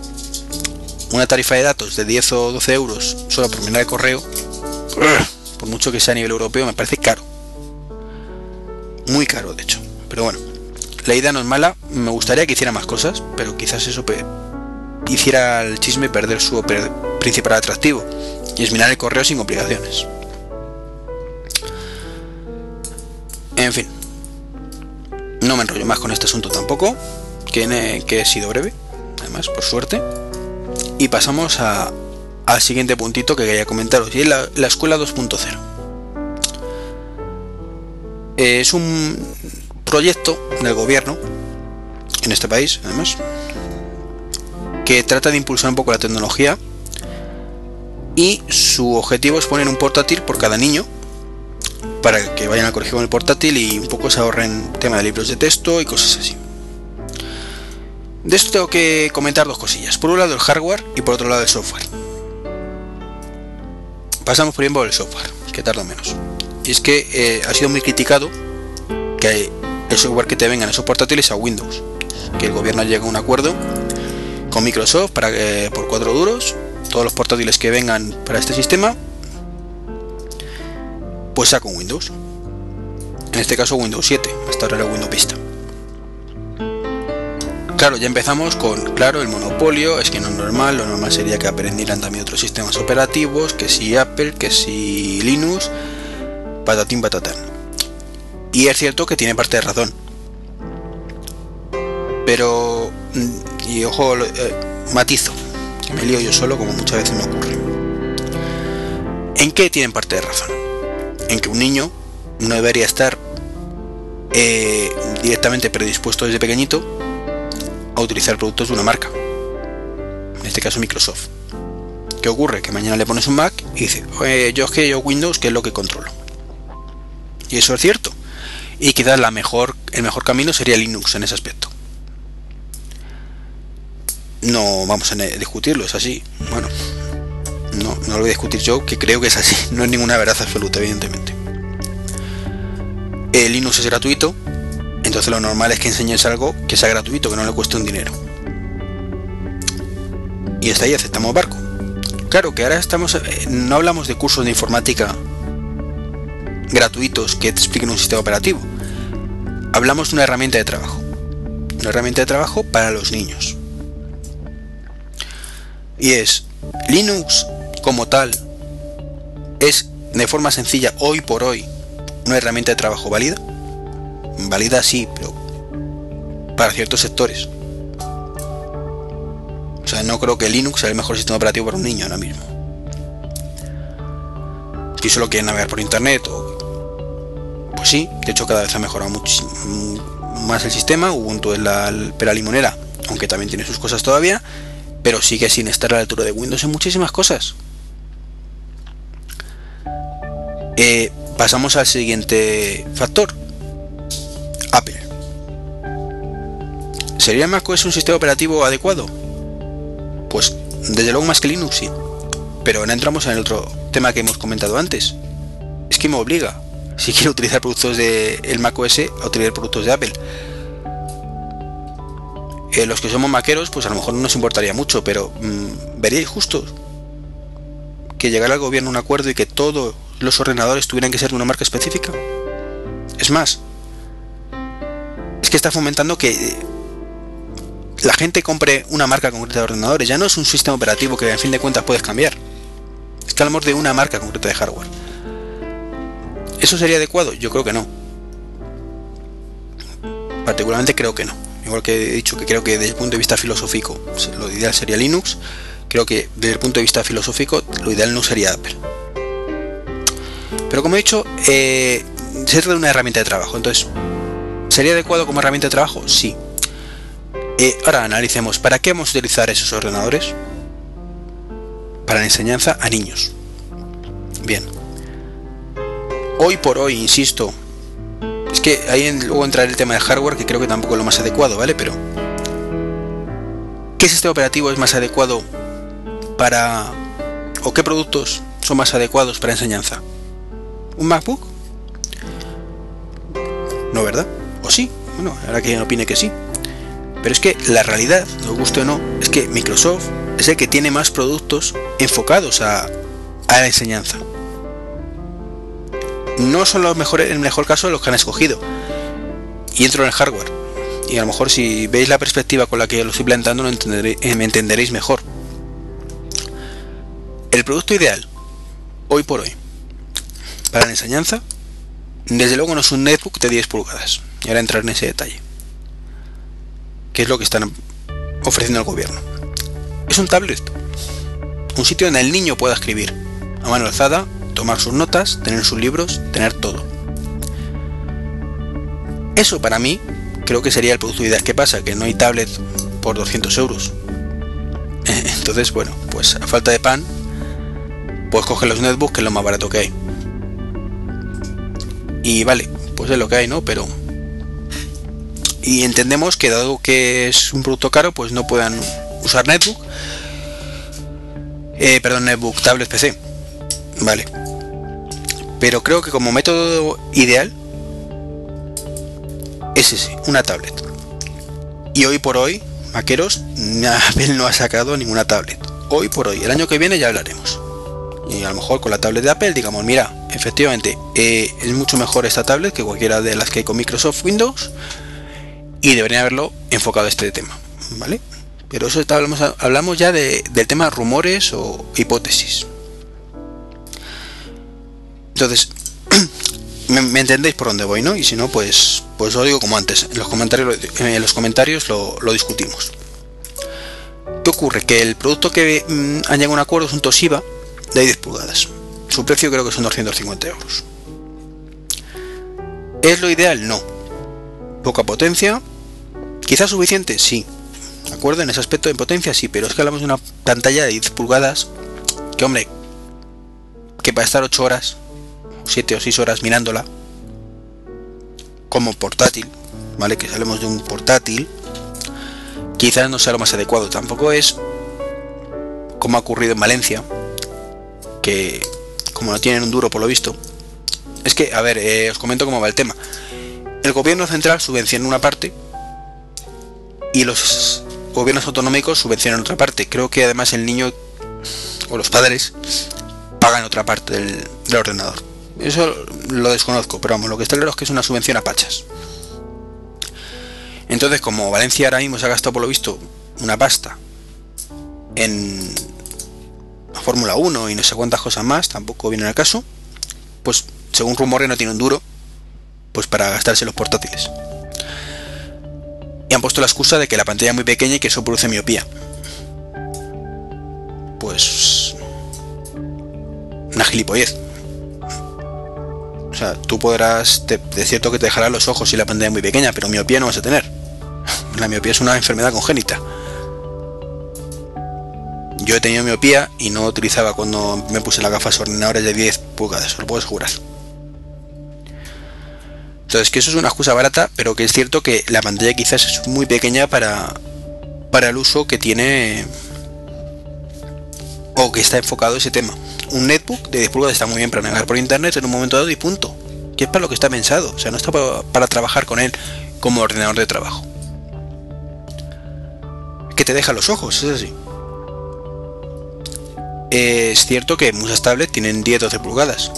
A: una tarifa de datos de 10 o 12 euros solo por mirar el correo por mucho que sea a nivel europeo me parece caro. Muy caro de hecho. Pero bueno la idea no es mala. Me gustaría que hiciera más cosas pero quizás eso hiciera al chisme perder su principal atractivo y es mirar el correo sin complicaciones en fin. No me enrollo más con este asunto tampoco que, que he sido breve además por suerte. Y pasamos al siguiente puntito que quería comentaros y es la, la escuela 2.0 Eh, es un proyecto del gobierno en este país además que trata de impulsar un poco la tecnología y su objetivo es poner un portátil por cada niño para que vayan al colegio con el portátil y un poco se ahorren tema de libros de texto y cosas así De esto tengo que comentar dos cosillas. Por un lado el hardware y por otro lado el software. Pasamos por ejemplo el software, que tarda menos. Y es que eh, ha sido muy criticado que el software que te venga en esos portátiles a Windows. Que el gobierno llegue a un acuerdo con Microsoft para que por cuatro duros todos los portátiles que vengan para este sistema pues sea con Windows. En este caso Windows 7, hasta ahora era Windows Vista. Claro, ya empezamos con, claro, el monopolio, es que no es normal, lo normal sería que aprendieran también otros sistemas operativos, que si Apple, que si Linux, patatín patatán. Y es cierto que tiene parte de razón. Pero, mm, y ojo, eh, matizo, que me lío yo solo como muchas veces me ocurre. ¿En qué tienen parte de razón? En que un niño no debería estar eh, directamente predispuesto desde pequeñito utilizar productos de una marca. En este caso Microsoft. ¿Qué ocurre? Que mañana le pones un Mac y dice, yo es que yo Windows, que es lo que controlo. Y eso es cierto. Y quizás la mejor, el mejor camino sería Linux en ese aspecto. No vamos a discutirlo, es así. Bueno, no, no lo voy a discutir yo, que creo que es así. No es ninguna verdad absoluta, evidentemente. El Linux es gratuito, entonces lo normal es que enseñes algo que sea gratuito, que no le cueste un dinero. Y hasta ahí aceptamos barco. Claro que ahora estamos, eh, no hablamos de cursos de informática gratuitos que te expliquen un sistema operativo. Hablamos de una herramienta de trabajo. Una herramienta de trabajo para los niños. Y es Linux como tal es de forma sencilla hoy por hoy una herramienta de trabajo válida válida sí, pero para ciertos sectores. O sea, no creo que Linux sea el mejor sistema operativo para un niño ahora mismo. Si solo quiere navegar por internet o... Pues sí, de hecho cada vez ha mejorado mucho más el sistema. Ubuntu es la pera limonera, aunque también tiene sus cosas todavía, pero sigue sin estar a la altura de Windows en muchísimas cosas. Eh, pasamos al siguiente factor, Apple. ¿Sería macOS un sistema operativo adecuado? Pues desde luego más que Linux sí. Pero ahora entramos en el otro tema que hemos comentado antes. Es que me obliga, si quiero utilizar productos de el macOS, a utilizar productos de Apple. Eh, los que somos maqueros, pues a lo mejor no nos importaría mucho, pero mm, veríais justo que llegara al gobierno un acuerdo y que todos los ordenadores tuvieran que ser de una marca específica. Es más, que está fomentando que la gente compre una marca concreta de ordenadores. Ya no es un sistema operativo que en fin de cuentas puedes cambiar. Es que amor de una marca concreta de hardware. ¿Eso sería adecuado? Yo creo que no. Particularmente creo que no. Igual que he dicho que creo que desde el punto de vista filosófico lo ideal sería Linux, creo que desde el punto de vista filosófico lo ideal no sería Apple. Pero como he dicho, eh, se trata de una herramienta de trabajo. Entonces, ¿Sería adecuado como herramienta de trabajo? Sí. Eh, ahora analicemos, ¿para qué vamos a utilizar esos ordenadores? Para la enseñanza a niños. Bien. Hoy por hoy, insisto, es que ahí luego entra el tema de hardware, que creo que tampoco es lo más adecuado, ¿vale? Pero, ¿qué sistema operativo es más adecuado para... o qué productos son más adecuados para enseñanza? ¿Un MacBook? No, ¿verdad? Sí, bueno, ahora que quien opine que sí. Pero es que la realidad, nos guste o no, es que Microsoft es el que tiene más productos enfocados a, la enseñanza. No son los mejores, en el mejor caso, los que han escogido. Y entro en el hardware. Y a lo mejor si veis la perspectiva con la que lo estoy planteando, eh, me entenderéis mejor. El producto ideal, hoy por hoy, para la enseñanza, desde luego no es un netbook de 10 pulgadas. Y ahora entrar en ese detalle. ¿Qué es lo que están ofreciendo al gobierno? Es un tablet. Un sitio donde el niño pueda escribir a mano alzada, tomar sus notas, tener sus libros, tener todo. Eso para mí creo que sería el producto ideal. ¿Qué pasa? Que no hay tablet por 200 euros. Entonces, bueno, pues a falta de pan, pues coge los netbooks, que es lo más barato que hay. Y vale, pues es lo que hay, ¿no? Pero y entendemos que dado que es un producto caro, pues no puedan usar netbook. Eh, perdón, netbook, tablet, PC. Vale. Pero creo que como método ideal es ese, una tablet. Y hoy por hoy, Maqueros, Apple no ha sacado ninguna tablet. Hoy por hoy, el año que viene ya hablaremos. Y a lo mejor con la tablet de Apple digamos, mira, efectivamente, eh, es mucho mejor esta tablet que cualquiera de las que hay con Microsoft Windows y deberían haberlo enfocado a este tema, ¿vale? Pero eso hablamos, hablamos ya de, del tema rumores o hipótesis. Entonces, me, entendéis por dónde voy, ¿no? Y si no, pues, pues lo digo como antes, en los comentarios, en los comentarios lo, discutimos. ¿Qué ocurre? Que el producto que mm, han llegado a un acuerdo es un Toshiba de 10 pulgadas. Su precio creo que son 250 euros. ¿Es lo ideal? No. Poca potencia. Quizás suficiente, sí. ¿De acuerdo? En ese aspecto de potencia sí, pero es que hablamos de una pantalla de 10 pulgadas que, hombre, que para estar 8 horas, 7 o 6 horas mirándola, como portátil, ¿vale? Que salimos de un portátil, quizás no sea lo más adecuado. Tampoco es como ha ocurrido en Valencia, que como no tienen un duro por lo visto, es que, a ver, eh, os comento cómo va el tema. El gobierno central subvenciona una parte y los gobiernos autonómicos subvencionan otra parte. Creo que además el niño o los padres pagan otra parte del, ordenador. Eso lo desconozco, pero vamos, lo que está claro es que es una subvención a pachas. Entonces, como Valencia ahora mismo se ha gastado por lo visto una pasta en Fórmula 1 y no sé cuántas cosas más, tampoco viene al caso, pues según rumores no tiene un duro, pues para gastarse los portátiles. Y han puesto la excusa de que la pantalla es muy pequeña y que eso produce miopía. Pues... Una gilipollez. O sea, tú podrás... de cierto que te dejará los ojos si la pantalla es muy pequeña, pero miopía no vas a tener. La miopía es una enfermedad congénita. Yo he tenido miopía y no utilizaba cuando me puse las gafas ordenadores de 10 pulgadas, lo puedo asegurar. Entonces, que eso es una excusa barata, pero que es cierto que la pantalla quizás es muy pequeña para, para el uso que tiene o que está enfocado ese tema. Un netbook de 10 pulgadas está muy bien para navegar por internet en un momento dado y punto. Que es para lo que está pensado, o sea, no está para, para trabajar con él como ordenador de trabajo. Que te deja los ojos, es así es cierto que muchas tablets tienen 10-12 pulgadas,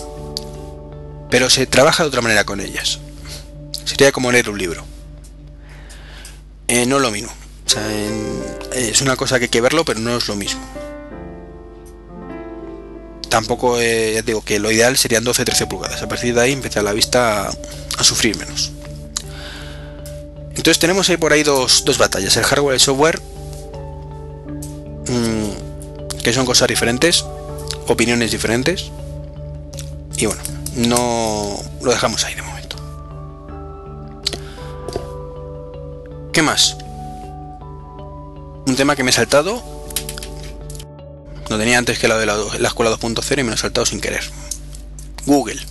A: pero se trabaja de otra manera con ellas. Sería como leer un libro. Eh, no lo mismo. es una cosa que hay que verlo, pero no es lo mismo. Tampoco, eh, digo que lo ideal serían 12-13 pulgadas. A partir de ahí empieza la vista a, sufrir menos. Entonces tenemos ahí por ahí dos, dos batallas, el hardware y el software. Mm, que son cosas diferentes, opiniones diferentes. Y bueno, no lo dejamos ahí de. ¿Qué más? Un tema que me he saltado. No tenía antes que la de la, la escuela 2.0 y me lo he saltado sin querer. Google.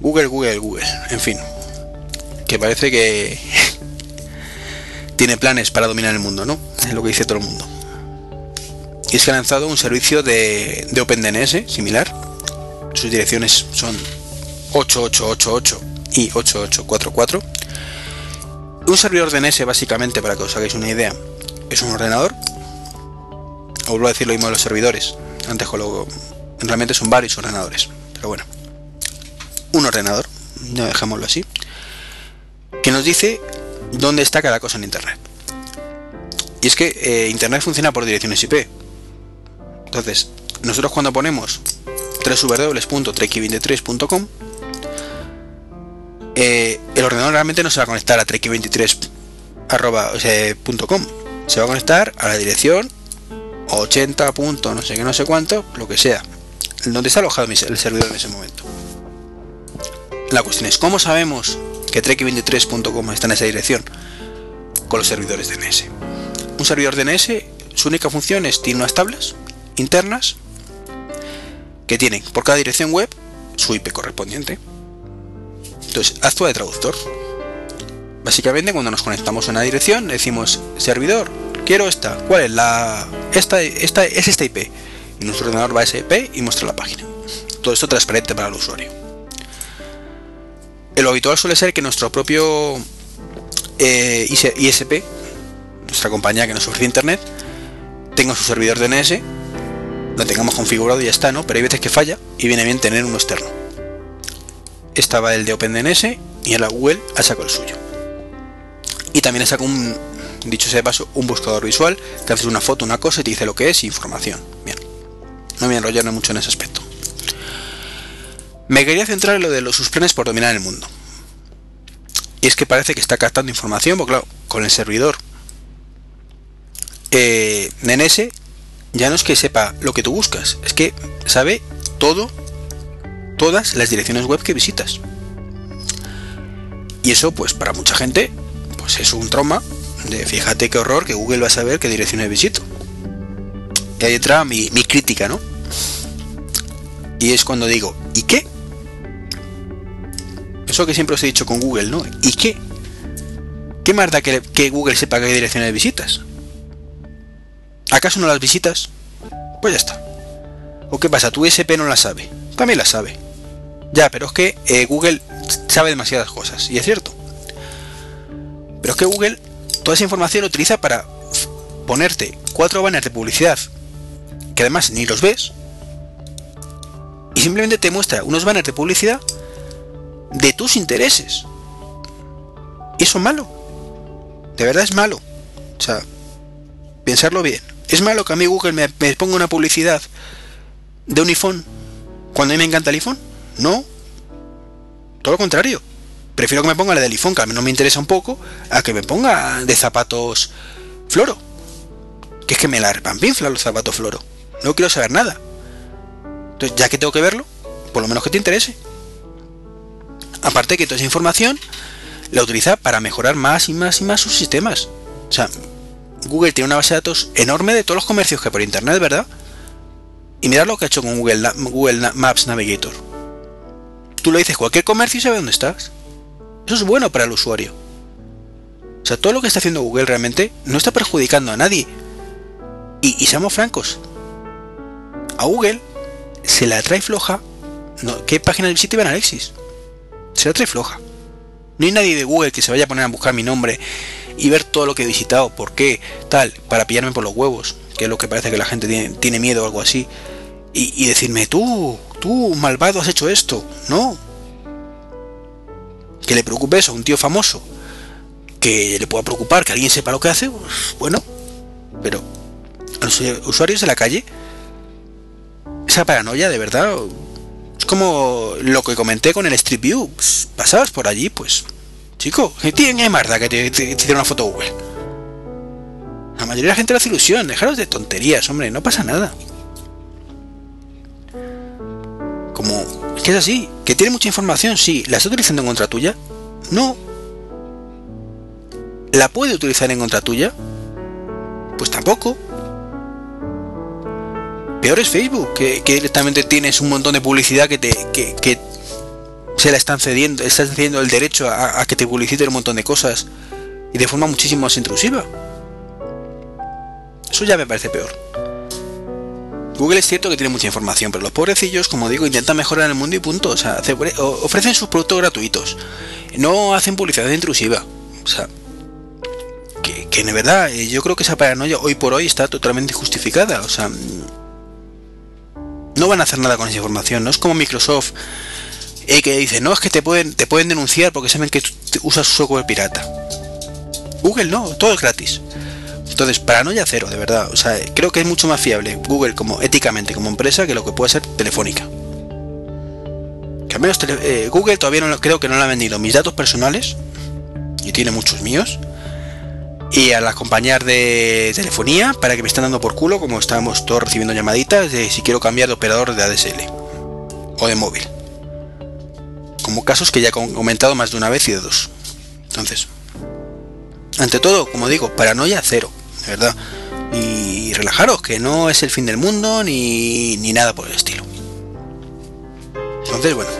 A: Google, Google, Google. En fin. Que parece que tiene planes para dominar el mundo, ¿no? Es lo que dice todo el mundo y es que ha lanzado un servicio de, de OpenDNS similar. Sus direcciones son 8888 y 8844. Un servidor DNS básicamente, para que os hagáis una idea, es un ordenador. Os vuelvo a decir lo mismo de los servidores. Antes lo, realmente son varios ordenadores. Pero bueno. Un ordenador, ya dejámoslo así. Que nos dice dónde está cada cosa en Internet. Y es que eh, Internet funciona por direcciones IP. Entonces, nosotros cuando ponemos www.treki23.com, eh, el ordenador realmente no se va a conectar a treki23.com, se va a conectar a la dirección 80. no sé qué, no sé cuánto, lo que sea, donde está alojado el servidor en ese momento. La cuestión es, ¿cómo sabemos que treki23.com está en esa dirección? Con los servidores DNS. Un servidor DNS, su única función es, tiene unas tablas, internas que tienen por cada dirección web su IP correspondiente. Entonces, actúa de traductor. Básicamente cuando nos conectamos a una dirección decimos servidor, quiero esta, ¿cuál es la esta esta es esta IP? Y nuestro ordenador va a esa IP y muestra la página. Todo esto transparente para el usuario. Lo habitual suele ser que nuestro propio eh, ISP, nuestra compañía que nos ofrece internet, tenga su servidor DNS, lo tengamos configurado y ya está, ¿no? Pero hay veces que falla y viene bien tener uno externo. Estaba el de OpenDNS y en la Google ha sacado el suyo. Y también ha sacado un, dicho sea de paso, un buscador visual que haces una foto, una cosa y te dice lo que es información. Bien. No me enrollaré mucho en ese aspecto. Me quería centrar en lo de los sus planes por dominar el mundo. Y es que parece que está captando información, porque claro, con el servidor eh, DNS ya no es que sepa lo que tú buscas, es que sabe todo, todas las direcciones web que visitas. Y eso, pues para mucha gente, pues es un trauma de fíjate qué horror que Google va a saber qué direcciones visito. Y ahí entra mi, mi crítica, ¿no? Y es cuando digo, ¿y qué? Eso que siempre os he dicho con Google, ¿no? ¿Y qué? ¿Qué más da que, que Google sepa qué direcciones visitas? ¿Acaso no las visitas? Pues ya está. ¿O qué pasa? ¿Tu SP no la sabe? También la sabe. Ya, pero es que eh, Google sabe demasiadas cosas, y es cierto. Pero es que Google toda esa información lo utiliza para ponerte cuatro banners de publicidad, que además ni los ves, y simplemente te muestra unos banners de publicidad de tus intereses. Y eso es malo. De verdad es malo. O sea, pensarlo bien. ¿Es malo que a mí Google me, ponga una publicidad de un iPhone cuando a mí me encanta el iPhone? No. Todo lo contrario. Prefiero que me ponga la del iPhone, que a mí no me interesa un poco, a que me ponga de zapatos floro. Que es que me la repampinfla los zapatos floro. No quiero saber nada. Entonces, ya que tengo que verlo, por lo menos que te interese. Aparte que toda esa información la utiliza para mejorar más y más y más sus sistemas. O sea, Google tiene una base de datos enorme de todos los comercios que hay por internet, ¿verdad? Y mirad lo que ha hecho con Google Maps Navigator. Tú le dices cualquier comercio y sabe dónde estás. Eso es bueno para el usuario. O sea, todo lo que está haciendo Google realmente no está perjudicando a nadie. Y, seamos francos. A Google se la trae floja. No, ¿Qué página visita Iván Alexis? Se la trae floja. No hay nadie de Google que se vaya a poner a buscar mi nombre y ver todo lo que he visitado, por qué, tal, para pillarme por los huevos, que es lo que parece que la gente tiene, miedo o algo así, y, decirme, tú, tú, malvado, has hecho esto. No. Que le preocupe eso a un tío famoso, que le pueda preocupar que alguien sepa lo que hace, pues, bueno, pero a los usuarios de la calle, esa paranoia de verdad, es como lo que comenté con el Street View, pues, pasabas por allí, pues Chico, ¿qué tiene marda que te, te, una foto Google? La mayoría de la gente le hace ilusión, dejaros de tonterías, hombre, no pasa nada. Es así, que tiene mucha información, sí, ¿la está utilizando en contra tuya? No. ¿La puede utilizar en contra tuya? Pues tampoco. Peor es Facebook, que, directamente tienes un montón de publicidad que te, que, que se la están cediendo, están cediendo el derecho a, que te publiciten un montón de cosas y de forma muchísimo más intrusiva. Eso ya me parece peor. Google es cierto que tiene mucha información, pero los pobrecillos, como digo, intentan mejorar el mundo y punto. O sea, ofrecen sus productos gratuitos. No hacen publicidad intrusiva. O sea, que, que de verdad, eh, yo creo que esa paranoia hoy por hoy está totalmente justificada. O sea, no van a hacer nada con esa información. No es como Microsoft y que dice, no, es que te pueden, denunciar porque saben que usas software pirata. Google no, todo es gratis. Entonces, paranoia cero, de verdad. O sea, creo que es mucho más fiable Google como éticamente como empresa que lo que puede ser Telefónica. Que al menos eh, Google todavía no creo que no le ha vendido mis datos personales y tiene muchos míos y a las compañías de telefonía para que me estén dando por culo como estamos todos recibiendo llamaditas de si quiero cambiar de operador de ADSL o de móvil como casos que ya he comentado más de una vez y de dos. Entonces, ante todo, como digo, paranoia cero, de verdad. Y relajaros, que no es el fin del mundo ni, ni nada por el estilo. Entonces, bueno.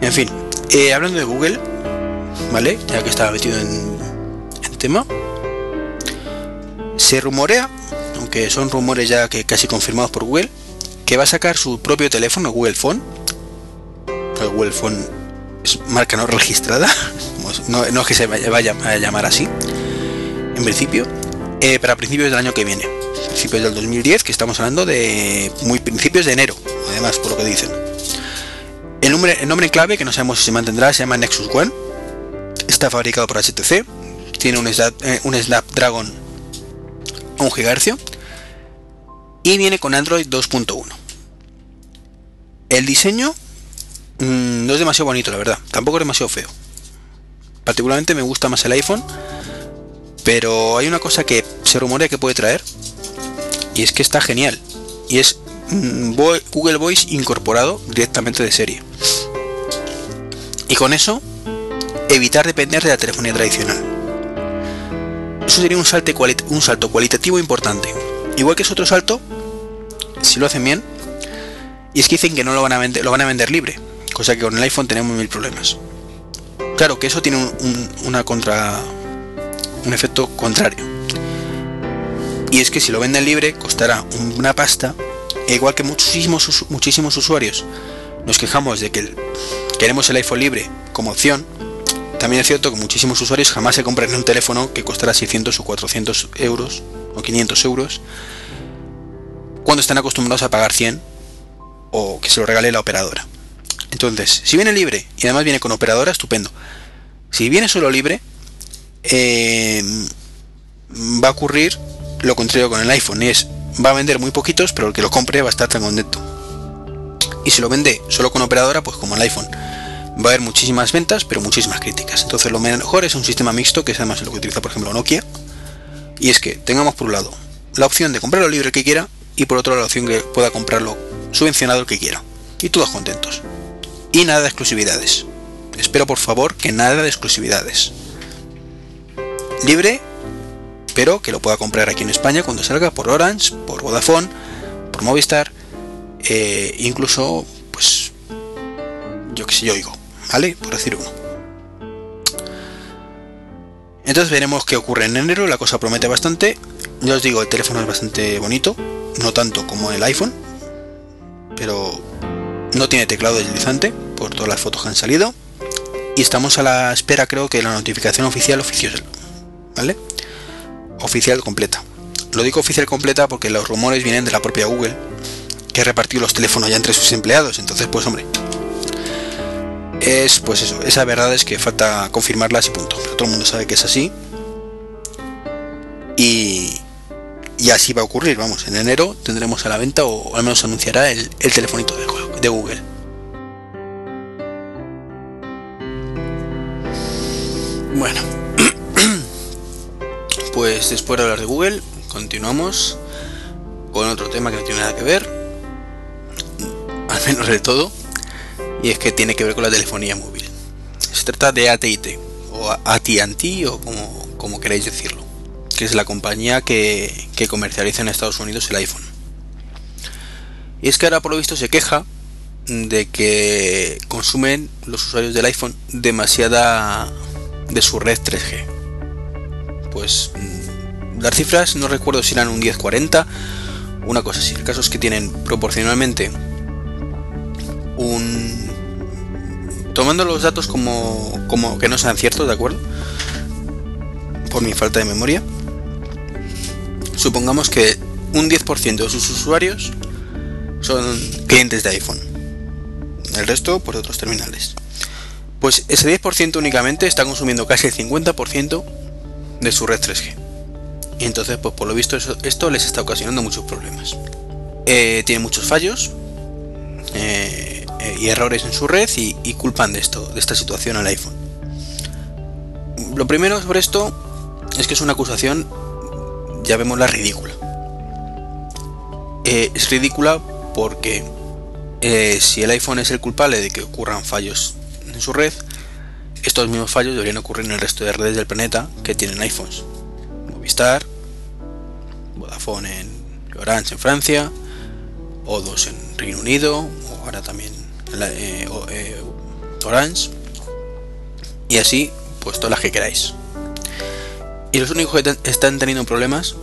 A: En fin, eh, hablando de Google, ¿vale? Ya que estaba metido en, en tema. Se rumorea, aunque son rumores ya que casi confirmados por Google, que va a sacar su propio teléfono, Google Phone. Google Phone es marca no registrada, no, no es que se vaya a llamar así, en principio, eh, para principios del año que viene, principios del 2010, que estamos hablando de muy principios de enero, además, por lo que dicen. El nombre, el nombre clave, que no sabemos si se mantendrá, se llama Nexus One. Está fabricado por HTC. Tiene un, eh, un Snapdragon 1 GHz. Y viene con Android 2.1. El diseño mmm, no es demasiado bonito, la verdad. Tampoco es demasiado feo. Particularmente me gusta más el iPhone. Pero hay una cosa que se rumorea que puede traer. Y es que está genial. Y es mmm, Google Voice incorporado directamente de serie. Y con eso, evitar depender de la telefonía tradicional. Eso sería un salto cualitativo importante. Igual que es otro salto, si lo hacen bien, y es que dicen que no lo van a vender, lo van a vender libre, cosa que con el iPhone tenemos mil problemas. Claro que eso tiene un, un, una contra, un efecto contrario. Y es que si lo venden libre costará una pasta, e igual que muchísimos, muchísimos usuarios nos quejamos de que queremos el iPhone libre como opción, también es cierto que muchísimos usuarios jamás se compran un teléfono que costará 600 o 400 euros o 500 euros cuando están acostumbrados a pagar 100 o que se lo regale la operadora. Entonces, si viene libre y además viene con operadora, estupendo. Si viene solo libre, eh, va a ocurrir lo contrario con el iPhone, y es va a vender muy poquitos, pero el que lo compre va a estar tan contento. Y si lo vende solo con operadora, pues como el iPhone, va a haber muchísimas ventas, pero muchísimas críticas. Entonces lo mejor es un sistema mixto, que es además lo que utiliza por ejemplo Nokia, y es que tengamos por un lado la opción de comprarlo libre que quiera y por otro la opción que pueda comprarlo subvencionado el que quiera. Y todos contentos. Y nada de exclusividades. Espero por favor que nada de exclusividades. Libre, pero que lo pueda comprar aquí en España cuando salga por Orange, por Vodafone, por Movistar, eh, incluso, pues, yo que sé, yo oigo, ¿vale? Por decir uno. Entonces veremos qué ocurre en enero, la cosa promete bastante. Ya os digo, el teléfono es bastante bonito, no tanto como el iPhone, pero no tiene teclado deslizante por todas las fotos que han salido. Y estamos a la espera, creo que la notificación oficial oficial, ¿vale? Oficial completa. Lo digo oficial completa porque los rumores vienen de la propia Google, que ha repartido los teléfonos ya entre sus empleados. Entonces, pues hombre, es pues eso, esa verdad es que falta confirmarlas y punto. Todo el mundo sabe que es así. Y, y así va a ocurrir, vamos, en enero tendremos a la venta o al menos anunciará el, el telefonito de, Google. Bueno, pues después de hablar de Google, continuamos con otro tema que no tiene nada que ver, al menos de todo, y es que tiene que ver con la telefonía móvil. Se trata de AT&T o AT&T o como, como queréis decirlo, que es la compañía que, que comercializa en Estados Unidos el iPhone. Y es que ahora por lo visto se queja de que consumen los usuarios del iPhone demasiada de su red 3G. Pues las cifras no recuerdo si eran un 1040, una cosa así. El caso es que tienen proporcionalmente un tomando los datos como, como que no sean ciertos, ¿de acuerdo? Por mi falta de memoria. Supongamos que un 10% de sus usuarios son clientes de iPhone. El resto por otros terminales. Pues ese 10% únicamente está consumiendo casi el 50% de su red 3G. Y entonces, pues por lo visto, esto les está ocasionando muchos problemas. Eh, tiene muchos fallos eh, eh, y errores en su red y, y, culpan de esto, de esta situación al iPhone. Lo primero sobre esto es que es una acusación, ya vemos la ridícula. es ridícula porque si el iPhone es el culpable de que ocurran fallos en su red, estos mismos fallos deberían ocurrir en el resto de redes del planeta que tienen iPhones. Movistar, Vodafone en Orange en Francia, O2 en Reino Unido, o ahora también eh, eh, Orange. Y así, pues todas las que queráis. Y los únicos que están teniendo problemas,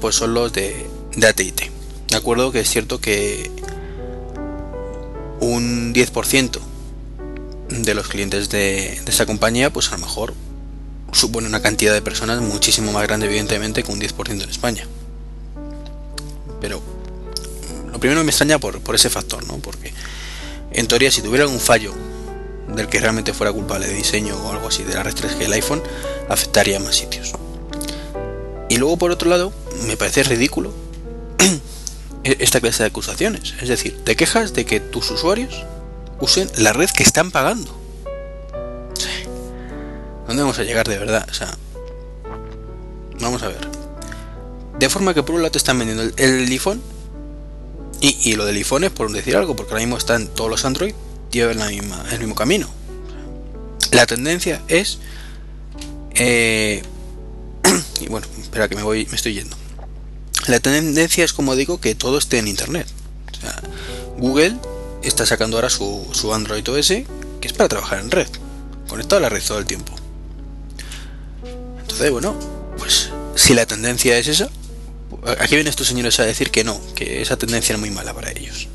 A: pues son los de, de AT&T. De acuerdo que es cierto que un 10% de los clientes de, de esa compañía, pues a lo mejor supone una cantidad de personas muchísimo más grande, evidentemente, que un 10% en España. Pero lo primero me extraña por, por ese factor, ¿no? Porque en teoría, si tuviera algún fallo del que realmente fuera culpable de diseño o algo así de la red 3G del iPhone, afectaría a más sitios. Y luego, por otro lado, me parece ridículo esta clase de acusaciones. Es decir, te quejas de que tus usuarios usen la red que están pagando. ¿Dónde vamos a llegar de verdad? O sea, vamos a ver. De forma que por un lado te están vendiendo el, iPhone. Y, lo del iPhone es por decir algo, porque ahora mismo están todos los Android llevan la misma, el mismo camino. La tendencia es. Eh, y bueno, espera que me voy, me estoy yendo. La tendencia es, como digo, que todo esté en internet. Google está sacando ahora su, su Android OS, que es para trabajar en red, conectado a la red todo el tiempo. Entonces, bueno, pues si la tendencia es esa, aquí vienen estos señores a decir que no, que esa tendencia es muy mala para ellos.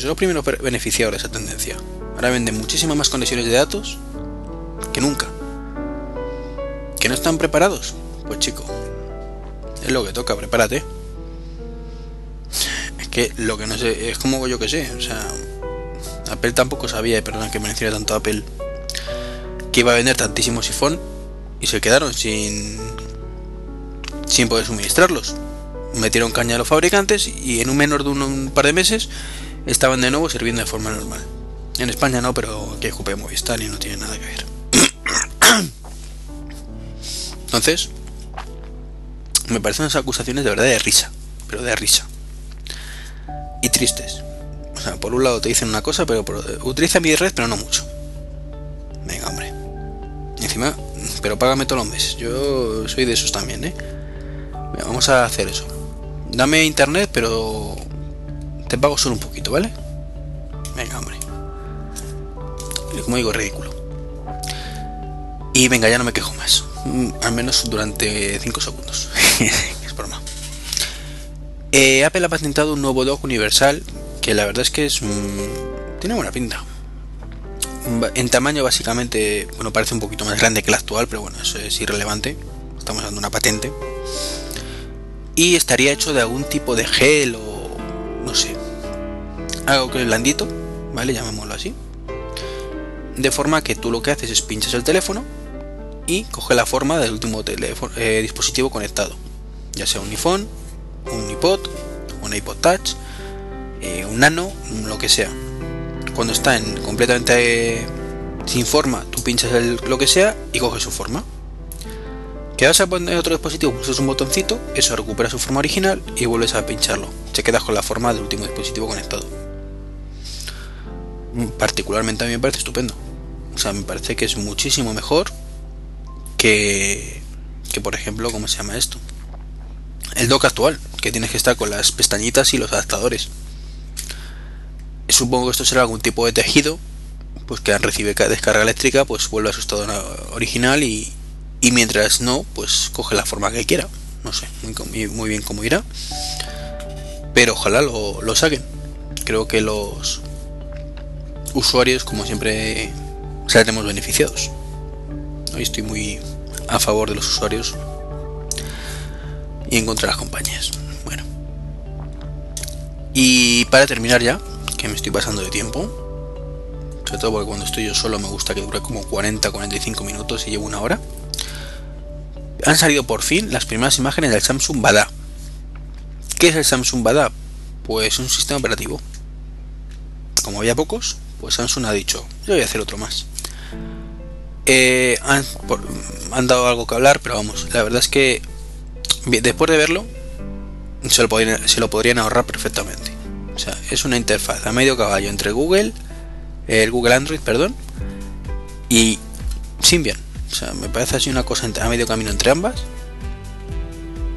A: Son los primeros beneficiados de esa tendencia. Ahora venden muchísimas más conexiones de datos que nunca. ¿Que no están preparados? Pues chico, es lo que toca, prepárate. Es que lo que no sé, es como yo que sé, o sea, Apple tampoco sabía, perdón que me mencioné tanto Apple, que iba a vender tantísimos iPhone y se quedaron sin sin poder suministrarlos. Metieron caña a los fabricantes y en un menor de un, par de meses estaban de nuevo sirviendo de forma normal. En España no, pero aquí es Movistar y no tiene nada que ver. Entonces, me parecen unas acusaciones de verdad de risa, pero de risa. Y tristes. O sea, por un lado te dicen una cosa, pero utiliza mi red, pero no mucho. Venga, hombre. Encima, pero págame todos los meses. Yo soy de esos también, ¿eh? vamos a hacer eso. Dame internet, pero te pago solo un poquito, ¿vale? Venga, hombre. Como digo, ridículo. Y venga, ya no me quejo más. Mm, al menos durante 5 segundos. es broma. Eh, Apple ha patentado un nuevo dock universal que la verdad es que es tiene buena pinta. En tamaño básicamente, bueno, parece un poquito más grande que el actual, pero bueno, eso es irrelevante. Estamos dando una patente y estaría hecho de algún tipo de gel o no sé, algo que es blandito, ¿vale? Llamémoslo así. De forma que tú lo que haces es pinchas el teléfono y coge la forma del último eh, dispositivo conectado, ya sea un iPhone, un iPod, un iPod Touch, eh, un Nano, lo que sea. Cuando está en completamente sin forma, tú pinchas lo que sea y coge su forma. Que vas a poner otro dispositivo, pulsas un botoncito, eso recupera su forma original y vuelves a pincharlo. Te quedas con la forma del último dispositivo conectado. Particularmente a mí me parece estupendo. O sea, me parece que es muchísimo mejor que, que por ejemplo, ¿cómo se llama esto? El dock actual, que tienes que estar con las pestañitas y los adaptadores. Supongo que esto será algún tipo de tejido, pues que recibe descarga eléctrica, pues vuelve a su estado original y, y mientras no, pues coge la forma que quiera. No sé muy, bien cómo irá. Pero ojalá lo, lo saquen. Creo que los usuarios, como siempre, saldremos beneficiados. Hoy estoy muy a favor de los usuarios y en contra de las compañías. Bueno. Y para terminar ya, que me estoy pasando de tiempo, sobre todo porque cuando estoy yo solo me gusta que dure como 40-45 minutos y llevo una hora han salido por fin las primeras imágenes del Samsung Bada. ¿Qué es el Samsung Bada? Pues un sistema operativo. Como había pocos, pues Samsung ha dicho, yo voy a hacer otro más. Eh, han, dado algo que hablar, pero vamos, la verdad es que después de verlo, se lo, podrían, ahorrar perfectamente. O sea, es una interfaz a medio caballo entre Google, el Google Android, perdón, y Symbian o sea, me parece así una cosa a medio camino entre ambas.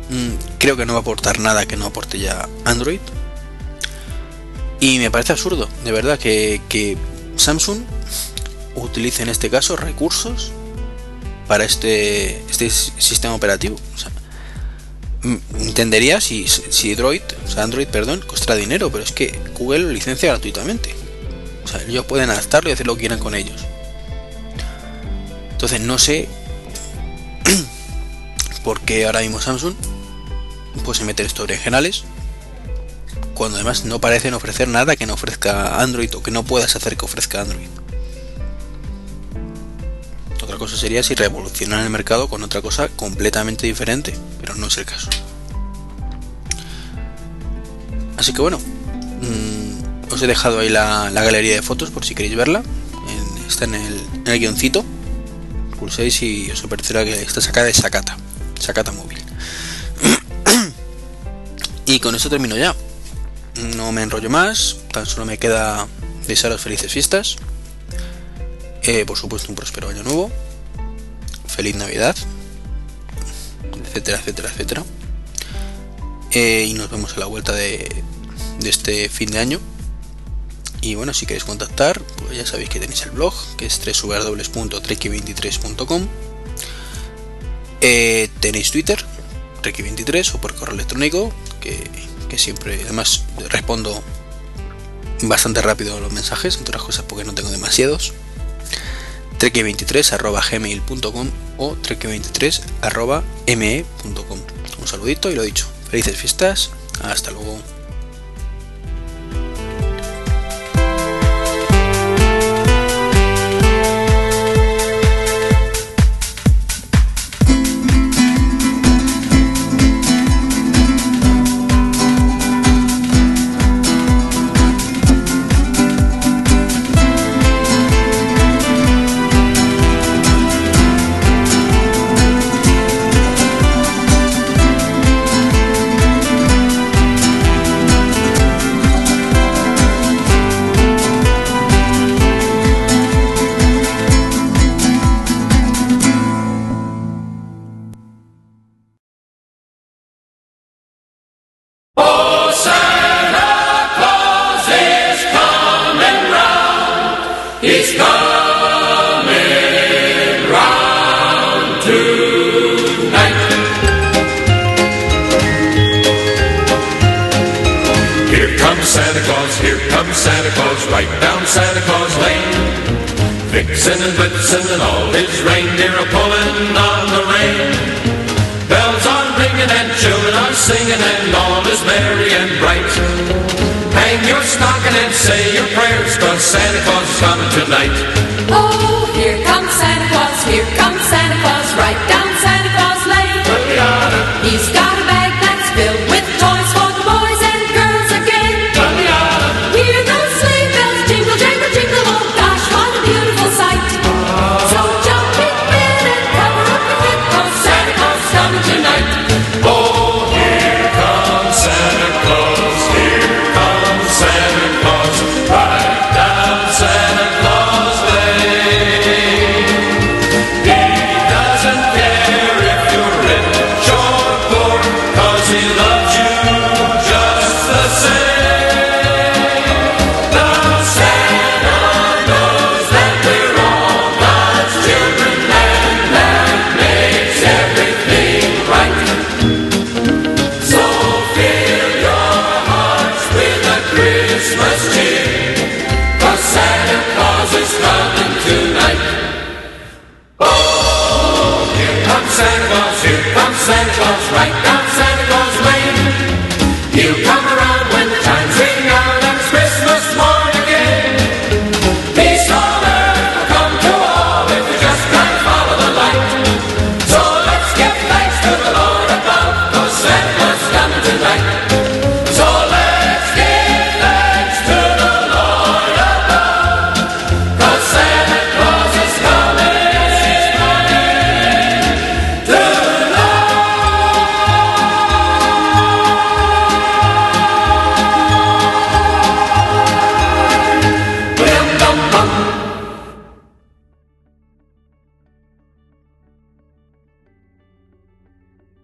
A: Mm, creo que no va a aportar nada que no aporte ya Android. Y me parece absurdo, de verdad, que, Samsung utilice en este caso recursos para este, este sistema operativo. Entendería si, si Android, o sea, Android, perdón, costará dinero, pero es que Google lo licencia gratuitamente. O sea, ellos pueden adaptarlo y hacer lo que quieran con ellos. Entonces no sé por qué ahora mismo Samsung pues se mete estos originales cuando además no parecen ofrecer nada que no ofrezca Android o que no puedas hacer que ofrezca Android. Otra cosa sería si revolucionan el mercado con otra cosa completamente diferente, pero no es el caso. Así que bueno, mm, os he dejado ahí la, galería de fotos por si queréis verla. está en el, en el guioncito. Pulséis y os aparecerá que está sacada de Sakata. Sakata móvil. y con eso termino ya. No me enrollo más. Tan solo me queda desearos felices fiestas. Eh, por supuesto un próspero año nuevo. Feliz Navidad. Etcétera, etcétera, etcétera. Eh, y nos vemos a la vuelta de, este fin de año. Y bueno, si queréis contactar, pues ya sabéis que tenéis el blog, que es www.treki23.com. Eh, tenéis Twitter, Treki23, o por correo electrónico, que, siempre, además, respondo bastante rápido a los mensajes, entre otras cosas porque no tengo demasiados. treki23.gmail.com o treki23.me.com. Un saludito y lo dicho. Felices fiestas. Hasta luego.
I: comes Santa Claus, here comes Santa Claus, right down Santa Claus Lane. Vixen and Blitzen and all his reindeer are pulling on the rein. Bells are ringing and children are singing and all is merry and bright. Hang your stocking and say your prayers cause Santa Claus is coming tonight. Oh, here comes Santa Claus, here comes Santa Claus, right down.